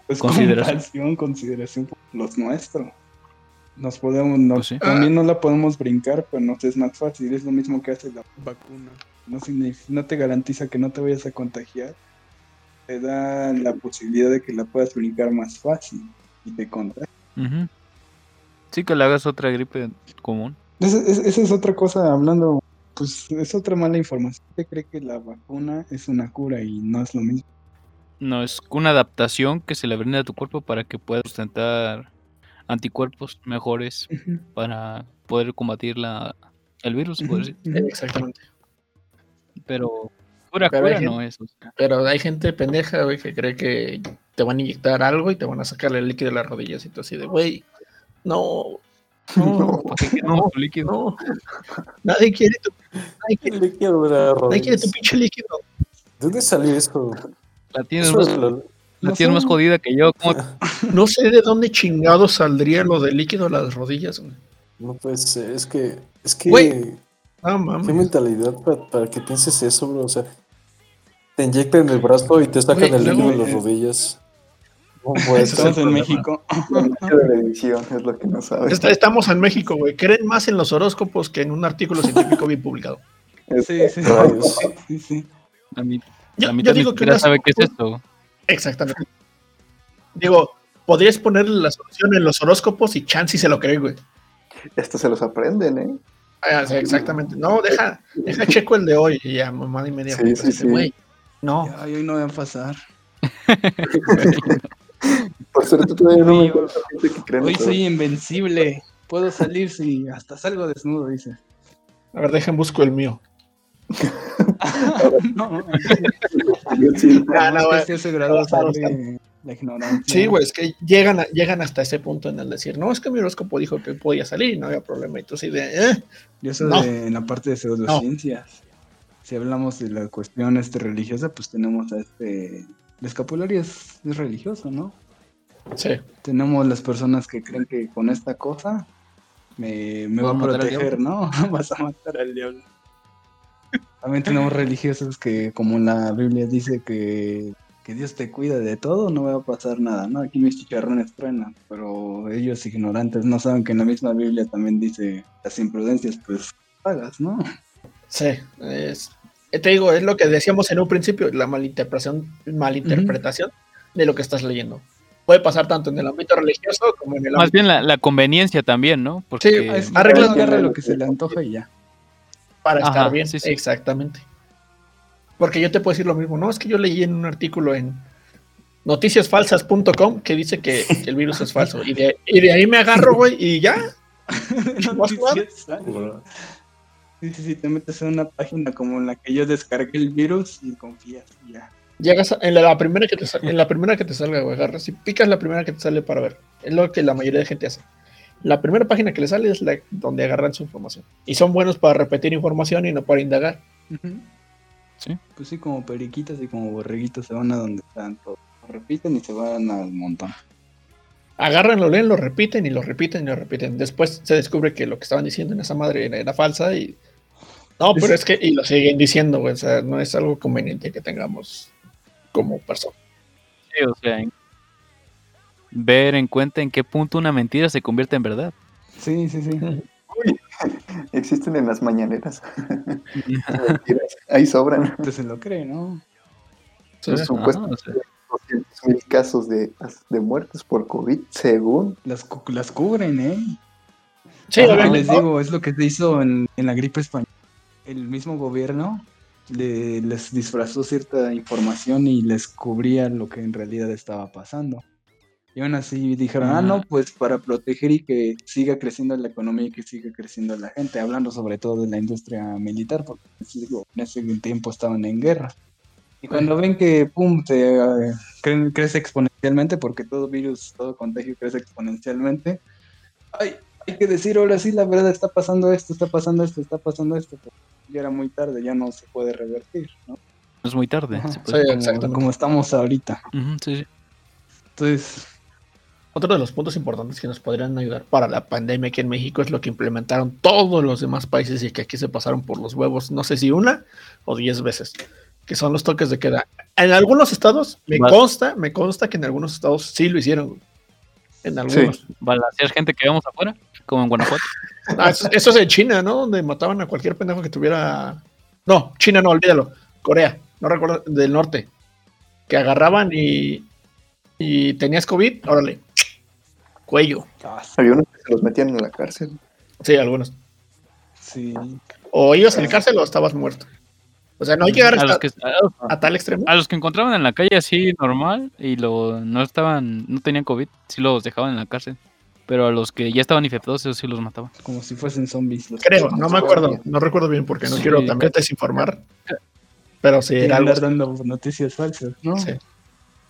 Speaker 1: pues,
Speaker 2: Consideración.
Speaker 1: consideración por los nuestros. Nos podemos, no-
Speaker 2: Pues sí.
Speaker 1: también no la podemos brincar, pero nos es más fácil. Es lo mismo que hace la vacuna. No, no te garantiza que no te vayas a contagiar. Te da la posibilidad de que la puedas brincar más fácil y te contagias.
Speaker 2: Ujú. Sí, que le hagas otra gripe común.
Speaker 1: Esa es otra cosa, hablando, pues es otra mala información. Se cree que la vacuna es una cura y no es lo mismo.
Speaker 2: No, es una adaptación que se le brinda a tu cuerpo para que pueda sustentar anticuerpos mejores para poder combatir la, el virus, decir.
Speaker 4: Exactamente.
Speaker 2: Pero cura,
Speaker 4: Pero hay
Speaker 2: cura no
Speaker 4: gente-
Speaker 2: es. o sea.
Speaker 4: Pero hay gente pendeja, güey, que cree que te van a inyectar algo y te van a sacarle el líquido de las rodillas. Y tú así de, güey, no, no,
Speaker 2: ¿Para qué queremos tu líquido?
Speaker 4: no. Nadie quiere tu, nadie quiere,
Speaker 5: a
Speaker 4: nadie quiere tu pinche líquido.
Speaker 5: ¿De dónde salió eso?
Speaker 2: La tienes,
Speaker 5: Eso
Speaker 2: más,
Speaker 5: es lo-
Speaker 2: la
Speaker 1: No
Speaker 2: tienes
Speaker 1: sé.
Speaker 2: más jodida que yo. ¿cómo
Speaker 4: No sé de dónde chingado saldría lo del líquido de las rodillas, güey.
Speaker 5: No puede ser. Es que. Es que.
Speaker 4: Güey. No
Speaker 5: ¿Qué
Speaker 4: mames.
Speaker 5: mentalidad para, para que pienses eso, bro? O sea, te inyectan el brazo y te sacan
Speaker 4: Güey,
Speaker 5: el líquido de las
Speaker 1: eh,
Speaker 5: rodillas. No puede
Speaker 4: Eso
Speaker 5: ser.
Speaker 1: Estamos en
Speaker 4: problema.
Speaker 1: México.
Speaker 3: De es lo que no sabes.
Speaker 4: Está- estamos en México, güey. Creen más en los horóscopos que en un artículo científico bien publicado.
Speaker 1: Sí, sí, sí, sí.
Speaker 2: La, mi-
Speaker 4: Yo,
Speaker 2: la
Speaker 4: yo
Speaker 2: mitad ni
Speaker 4: digo que una-
Speaker 2: sabe qué es esto.
Speaker 4: Exactamente. Digo, podrías ponerle la solución en los horóscopos y chance y se lo cree, güey.
Speaker 3: Esto se los aprenden, ¿eh?
Speaker 4: Ah, sí, exactamente. No, deja, deja checo el de hoy y ya, mamá y media.
Speaker 3: Sí,
Speaker 4: güey,
Speaker 3: sí,
Speaker 4: así de,
Speaker 3: sí.
Speaker 4: güey, No,
Speaker 1: Ay, hoy no va a pasar.
Speaker 3: Por suerte todavía no me gente que cree en
Speaker 1: Hoy soy invencible. Puedo salir si hasta salgo desnudo, dice.
Speaker 4: a ver, dejen busco el mío.
Speaker 1: no,
Speaker 3: sí.
Speaker 4: Ah, no,
Speaker 1: es
Speaker 4: güey.
Speaker 1: que a ese grado
Speaker 4: No, no,
Speaker 1: sale la ignorancia.
Speaker 4: Sí, güey, es que llegan, a- llegan hasta ese punto en el decir, no, es que mi horóscopo dijo que podía salir y no había problema. Y tú así de, eh,
Speaker 1: Y eso
Speaker 4: No.
Speaker 1: de, en la parte de pseudociencias. Si hablamos de la cuestión este religiosa, pues tenemos a este... El escapulario es, es religioso, ¿no?
Speaker 4: sí.
Speaker 1: Tenemos las personas que creen que con esta cosa me, me va a
Speaker 2: ¿Puedo matar al
Speaker 1: proteger, ¿no? Vas a matar al diablo. También tenemos religiosos que, como la Biblia dice que, que Dios te cuida de todo, no va a pasar nada, ¿no? Aquí mis chicharrones truenan, pero ellos ignorantes no saben que en la misma Biblia también dice las imprudencias, pues pagas, ¿no?
Speaker 4: Sí, es, eh, te digo, es lo que decíamos en un principio, la malinterpretación, malinterpretación de lo que estás leyendo. Puede pasar tanto en el ámbito religioso como en el
Speaker 2: Más
Speaker 4: ámbito...
Speaker 2: bien la, la conveniencia también, ¿no? Porque
Speaker 4: Sí, arregla-
Speaker 1: lo que se le antoja y ya.
Speaker 4: Para
Speaker 2: Ajá,
Speaker 4: estar bien.
Speaker 2: sí, sí.
Speaker 4: Exactamente. Porque yo te puedo decir lo mismo, no, es que yo leí en un artículo en noticiasfalsas.com que dice que el virus es falso. Y de, y de ahí me agarro, güey, y ya.
Speaker 1: Sí, sí, sí, te metes en una página como en la que yo descargué el virus y confías y ya.
Speaker 4: Llegas a- en la, la primera que te sal- en la primera que te salga, güey, agarras y picas la primera que te sale para ver. Es lo que la mayoría de gente hace. La primera página que le sale es la donde agarran su información. Y son buenos para repetir información y no para indagar.
Speaker 2: Sí.
Speaker 1: Pues sí, como periquitas y como borreguitos se van a donde están todos. Repiten y se van al montón.
Speaker 4: Agarran, lo leen, lo repiten y lo repiten y lo repiten. Después se descubre que lo que estaban diciendo en esa madre era, era falsa y. No, pero es que. Y lo siguen diciendo, güey. O sea, no es algo conveniente que tengamos como persona.
Speaker 2: Sí, o sea, en- ver en cuenta en qué punto una mentira se convierte en verdad.
Speaker 1: Sí, sí, sí.
Speaker 3: Existen en las mañaneras. Mentiras. Ahí sobran.
Speaker 1: Usted se lo cree, ¿no?
Speaker 4: Sí.
Speaker 3: Los
Speaker 2: Ajá,
Speaker 3: supuestos
Speaker 2: o sea,
Speaker 3: 200 mil casos de, de muertes por COVID, según.
Speaker 1: Las, cu- las cubren, ¿eh?
Speaker 4: Sí, obviamente.
Speaker 1: les digo, es lo que se hizo en, en la gripe española. El mismo gobierno le- les disfrazó cierta información y les cubría lo que en realidad estaba pasando. Y aún así dijeron, ah, no, pues para proteger y que siga creciendo la economía y que siga creciendo la gente, hablando sobre todo de la industria militar, porque pues, digo, en ese tiempo estaban en guerra. Y cuando ven que, pum, se, eh, cre- crece exponencialmente, porque todo virus, todo contagio crece exponencialmente, ay, hay que decir, ahora sí, la verdad está pasando esto, está pasando esto, está pasando esto, pero ya era muy tarde, ya no se puede revertir, ¿no?
Speaker 2: Es muy tarde.
Speaker 1: Ajá,
Speaker 2: se puede-
Speaker 4: Sí,
Speaker 1: como, como estamos ahorita.
Speaker 2: Sí.
Speaker 1: Entonces,
Speaker 4: Otro de los puntos importantes que nos podrían ayudar para la pandemia aquí en México es lo que implementaron todos los demás países y que aquí se pasaron por los huevos, no sé si una o diez veces, que son los toques de queda. En algunos estados, me consta, me consta que en algunos estados sí lo hicieron. En algunos.
Speaker 2: Balancear gente que vemos afuera, como en Guanajuato.
Speaker 4: Ah, eso, eso es en China, ¿no? Donde mataban a cualquier pendejo que tuviera. No, China no, olvídalo. Corea, no recuerdo, del norte. Que agarraban y. Y tenías COVID, órale. Cuello.
Speaker 3: Había unos que se los metían en la cárcel.
Speaker 4: Sí, algunos.
Speaker 1: sí,
Speaker 4: O ibas a la cárcel o estabas muerto. O sea, no hay que llegar
Speaker 2: A los
Speaker 4: hasta-
Speaker 2: que, a
Speaker 4: tal extremo.
Speaker 2: a los que encontraban en la calle así normal y lo, no estaban, no tenían COVID, sí los dejaban en la cárcel. Pero a los que ya estaban infectados, esos sí los mataban.
Speaker 1: como si fuesen zombies. los
Speaker 4: Creo, no me acuerdo. No recuerdo bien porque no
Speaker 2: Sí,
Speaker 4: quiero también desinformar. Pero sí, era algo
Speaker 1: dando noticias falsas, ¿no?
Speaker 4: Sí.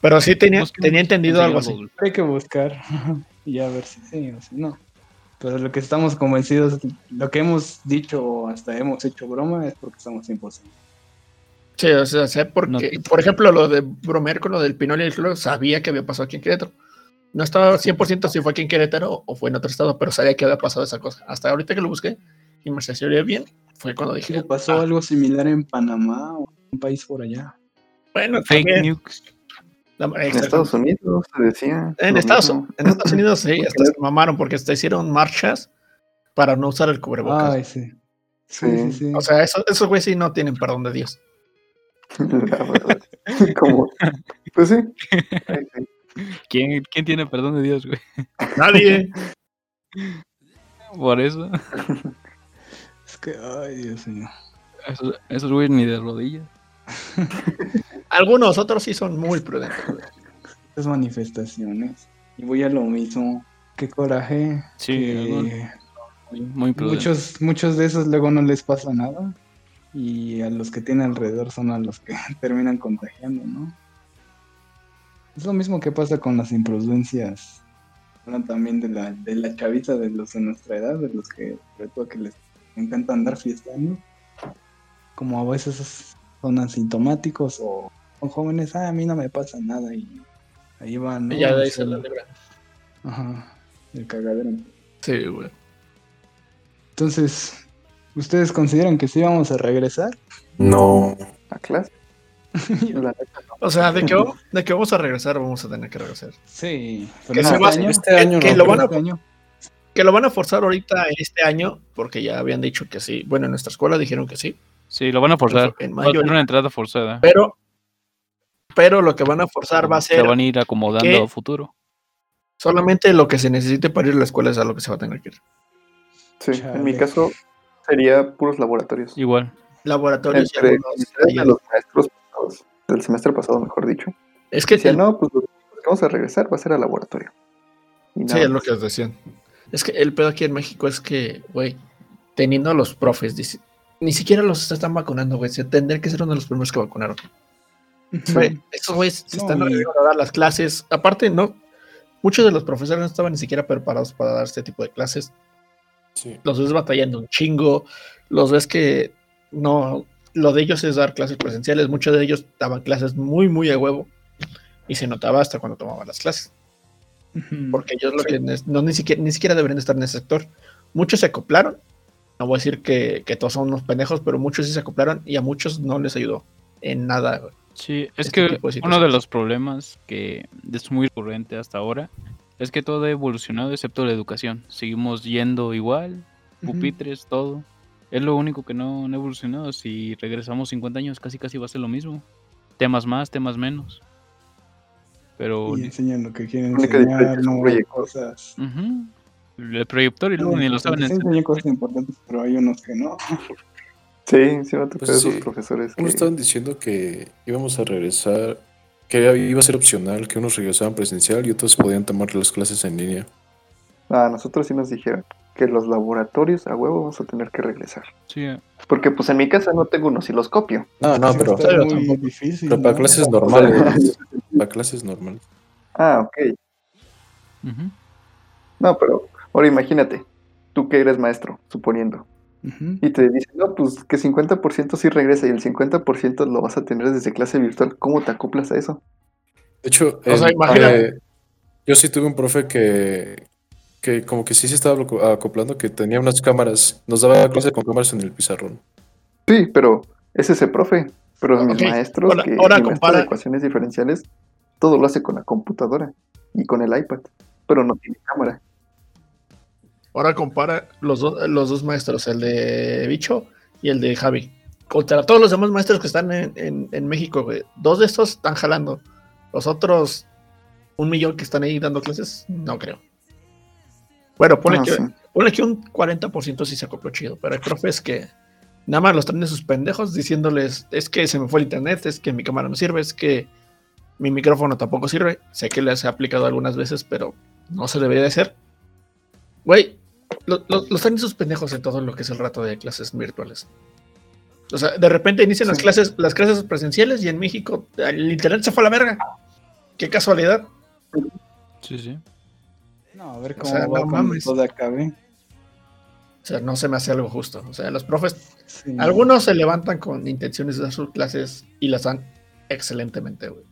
Speaker 4: Pero sí tenía, tenía entendido algo así.
Speaker 1: Hay que buscar y a ver si sí o si no. Pero lo que estamos convencidos, lo que hemos dicho o hasta hemos hecho broma es porque estamos imposibles.
Speaker 4: Sí, o sea, sé porque,
Speaker 2: No.
Speaker 4: por ejemplo, lo de bromear con lo del Pinol y el Cloro, sabía que había pasado aquí en Querétaro. No estaba 100% si fue aquí en Querétaro o fue en otro estado, pero sabía que había pasado esa cosa. Hasta ahorita que lo busqué y me asesoré bien, fue cuando dije,
Speaker 1: ¿Qué pasó
Speaker 4: "Ah,
Speaker 1: algo similar en Panamá o en un país por allá?
Speaker 4: bueno,
Speaker 2: Fake
Speaker 4: también,
Speaker 2: news.
Speaker 4: La-
Speaker 3: En. Estados Unidos se decía.
Speaker 4: En Estados, en Estados Unidos sí, hasta se mamaron porque hasta hicieron marchas para no usar el cubrebocas.
Speaker 1: Ay, sí. Sí,
Speaker 3: Sí.
Speaker 1: sí, sí.
Speaker 4: O sea, eso- esos güeyes sí no tienen perdón de Dios.
Speaker 3: La verdad. Como, pues sí.
Speaker 2: ¿Quién, ¿Quién tiene perdón de Dios, güey?
Speaker 4: Nadie.
Speaker 2: Por eso.
Speaker 1: es que, ay, Dios mío.
Speaker 2: Esos, esos güeyes ni de rodillas.
Speaker 4: Algunos otros sí son muy prudentes.
Speaker 1: Estas manifestaciones. Y voy a lo mismo. Qué coraje.
Speaker 2: Sí,
Speaker 1: que.
Speaker 2: Muy, muy prudente.
Speaker 1: muchos, muchos de esos luego no les pasa nada. Y a los que tienen alrededor son a los que terminan contagiando, ¿no? Es lo mismo que pasa con las imprudencias. Hablan también de la, de la chaviza de los de nuestra edad, de los que, sobre todo que les encanta andar fiestando. Como a veces son asintomáticos o son jóvenes, ah, a mí no me pasa nada y ahí van. ¿no?
Speaker 4: Y ya de ahí se la libra.
Speaker 1: Ajá, el cagadero.
Speaker 4: Sí, güey.
Speaker 1: Entonces, ¿ustedes consideran que sí vamos a regresar?
Speaker 5: No.
Speaker 3: A clase.
Speaker 4: O sea, de que, vamos- de que vamos a regresar, vamos a tener que regresar.
Speaker 1: Sí,
Speaker 4: Que se va-
Speaker 5: Este año
Speaker 4: que
Speaker 5: no.
Speaker 4: lo van a-
Speaker 1: este año.
Speaker 4: Que lo van a forzar ahorita este año, porque ya habían dicho que sí. Bueno, en nuestra escuela dijeron que sí.
Speaker 2: Sí, lo van a forzar.
Speaker 4: En
Speaker 2: Va a
Speaker 4: mayo.
Speaker 2: ser una entrada forzada.
Speaker 4: Pero, pero lo que van a forzar va a
Speaker 2: Se
Speaker 4: ser
Speaker 2: van a ir acomodando a futuro.
Speaker 4: solamente lo que se necesite para ir a la escuela es a lo que se va a tener que ir.
Speaker 3: Sí,
Speaker 1: Chale.
Speaker 3: en mi caso sería puros laboratorios.
Speaker 2: Igual.
Speaker 4: Laboratorios y
Speaker 3: Entre,
Speaker 4: algunos
Speaker 3: entre de
Speaker 4: talleres.
Speaker 3: los maestros pasados, del semestre pasado, mejor dicho.
Speaker 4: Es que
Speaker 3: Decían, no, pues lo que vamos a regresar va a ser al laboratorio. Y
Speaker 4: Sí,
Speaker 3: nada
Speaker 4: es lo que os decían. Es que el pedo aquí en México es que, güey, teniendo a los profes, dice- ni siquiera los están vacunando, güey. Se tendría que ser uno de los primeros que vacunaron. Estos güeyes se
Speaker 1: No,
Speaker 4: están arriesgando a dar las clases. Aparte, no, muchos de los profesores no estaban ni siquiera preparados para dar este tipo de clases.
Speaker 5: Sí.
Speaker 4: Los ves batallando un chingo. Los ves que no, lo de ellos es dar clases presenciales. Muchos de ellos daban clases muy, muy a huevo. Y se notaba hasta cuando tomaban las clases porque ellos lo que no ni siquiera ni siquiera deberían estar en ese sector. Muchos se acoplaron. No voy a decir que, que todos son unos pendejos, pero muchos sí se acoplaron y a muchos no les ayudó en nada.
Speaker 2: Sí, es
Speaker 4: Este
Speaker 2: que
Speaker 4: de
Speaker 2: uno de los problemas que es muy recurrente hasta ahora es que todo ha evolucionado excepto la educación. Seguimos yendo igual, pupitres, todo. Es lo único que no, no ha evolucionado. Si regresamos 50 años, casi casi va a ser lo mismo. Temas más, temas menos. Pero
Speaker 1: Y enseñan lo que quieren enseñar, no cosas.
Speaker 2: ujú, el proyector y luego ni lo saben
Speaker 1: enseñan cosas importantes, pero hay unos que no.
Speaker 3: Sí, Sí, sí me tocado
Speaker 5: Pues
Speaker 3: esos
Speaker 5: sí.
Speaker 3: profesores.
Speaker 5: Unos
Speaker 3: que-
Speaker 5: estaban diciendo que íbamos a regresar, que iba a ser opcional, que unos regresaban presencial y otros podían tomar las clases en línea.
Speaker 3: A nosotros sí nos dijeron que los laboratorios a huevo vamos a tener que regresar.
Speaker 2: Sí,
Speaker 3: Porque pues en mi casa no tengo unos y los copio.
Speaker 5: No, no, pero,
Speaker 4: pero
Speaker 1: muy
Speaker 4: tampoco.
Speaker 1: difícil.
Speaker 5: pero para
Speaker 1: ¿no?
Speaker 5: clases normales. Para clases normales.
Speaker 3: Ah, ok. No, pero ahora imagínate, tú que eres maestro, suponiendo, y te dicen, no, pues que 50% sí regresa y el 50% lo vas a tener desde clase virtual. ¿Cómo te acoplas a eso?
Speaker 5: De hecho,
Speaker 4: O sea,
Speaker 5: el-
Speaker 4: imagínate.
Speaker 5: eh, yo sí tuve un profe que, que como que sí se estaba aco- acoplando, que tenía unas cámaras, nos daba clase con cámaras en el pizarrón.
Speaker 3: Sí, pero es ese profe. Pero mis
Speaker 4: Ok,
Speaker 3: maestros,
Speaker 4: ahora-
Speaker 3: que
Speaker 4: ahora
Speaker 3: mi maestro
Speaker 4: compara-
Speaker 3: de ecuaciones diferenciales, todo lo hace con la computadora y con el iPad, pero no tiene cámara.
Speaker 4: Ahora compara los, dos los dos maestros, el de Bicho y el de Javi. Contra todos los demás maestros que están en, en- en México, güey. Dos de estos están jalando. Los otros, un millón que están ahí dando clases, no creo. Bueno, pone, que,
Speaker 3: sí.
Speaker 4: pone que un 40% sí se acopló chido, pero hay profes que nada más los traen de sus pendejos diciéndoles, es que se me fue el internet, es que mi cámara no sirve, es que mi micrófono tampoco sirve. Sé que les he aplicado algunas veces, pero no se debería de hacer. Güey, lo- lo- los de sus pendejos en todo lo que es el rato de clases virtuales. O sea, de repente inician las clases, las clases presenciales y en México el internet se fue a la verga. Qué casualidad.
Speaker 2: sí, sí.
Speaker 1: No, a ver
Speaker 4: O
Speaker 1: cómo
Speaker 4: sea,
Speaker 1: va
Speaker 4: no mames.
Speaker 1: todo acabe.
Speaker 4: O sea, no se me hace algo justo. O sea, los profes,
Speaker 1: Sí.
Speaker 4: algunos se levantan con intenciones de dar sus clases y las dan excelentemente, güey.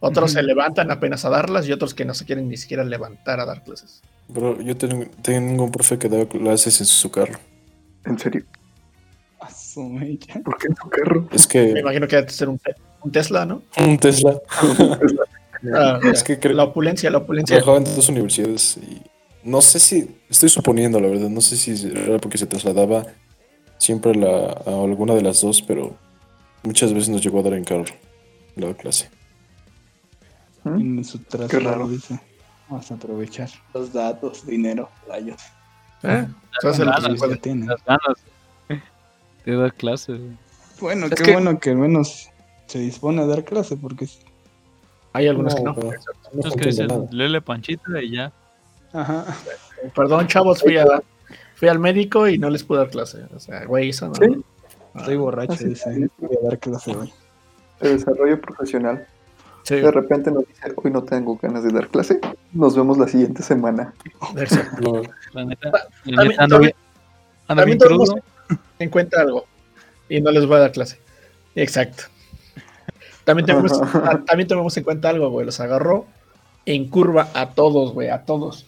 Speaker 4: Otros se levantan apenas a darlas y otros que no se quieren ni siquiera levantar a dar clases.
Speaker 5: Bro, yo tengo, tengo un profe que daba clases en su carro.
Speaker 3: En serio.
Speaker 1: A su mecha.
Speaker 3: ¿Por qué en tu carro?
Speaker 5: Es
Speaker 4: Me
Speaker 5: que
Speaker 4: imagino que debe ser un, te- un Tesla, ¿no?
Speaker 5: un Tesla
Speaker 4: Ah,
Speaker 5: Es que creo-
Speaker 4: La opulencia, la opulencia.
Speaker 5: trabajaba en dos universidades y no sé si, estoy suponiendo la verdad, no sé si era porque se trasladaba siempre a, la- a alguna de las dos, pero muchas veces nos llegó a dar en carro la clase.
Speaker 3: ¿Mm?
Speaker 1: En su traslado,
Speaker 3: raro.
Speaker 1: dice. Vamos a aprovechar los datos, dinero, rayos.
Speaker 4: ¿Eh? Lo-
Speaker 2: Ganas. Las ganas de dar clases. güey.
Speaker 1: Bueno,
Speaker 2: Es
Speaker 1: qué
Speaker 2: que-
Speaker 1: bueno que al menos se dispone a dar clase, porque.
Speaker 4: Hay algunos que no.
Speaker 5: pero no entiendo
Speaker 2: que dicen, lele panchita y ya.
Speaker 1: Ajá.
Speaker 4: Perdón, chavos, fui, a- fui al médico y no les pude dar clase. O sea, güey, eso no.
Speaker 3: Sí.
Speaker 1: Estoy borracho, dice. Voy a dar clase.
Speaker 3: De desarrollo profesional.
Speaker 4: Sí,
Speaker 3: De repente nos dice, hoy no tengo ganas de dar clase. Nos vemos la siguiente semana.
Speaker 4: exacto.
Speaker 2: La neta,
Speaker 4: Ta-
Speaker 2: la
Speaker 4: también-
Speaker 2: neta ando bien, ando
Speaker 4: también
Speaker 2: bien
Speaker 4: tomemos
Speaker 2: crudo.
Speaker 4: en cuenta algo y no les voy a dar clase. Exacto. También tomemos, también tomemos en cuenta algo, güey. Los agarró en curva a todos, güey, a todos.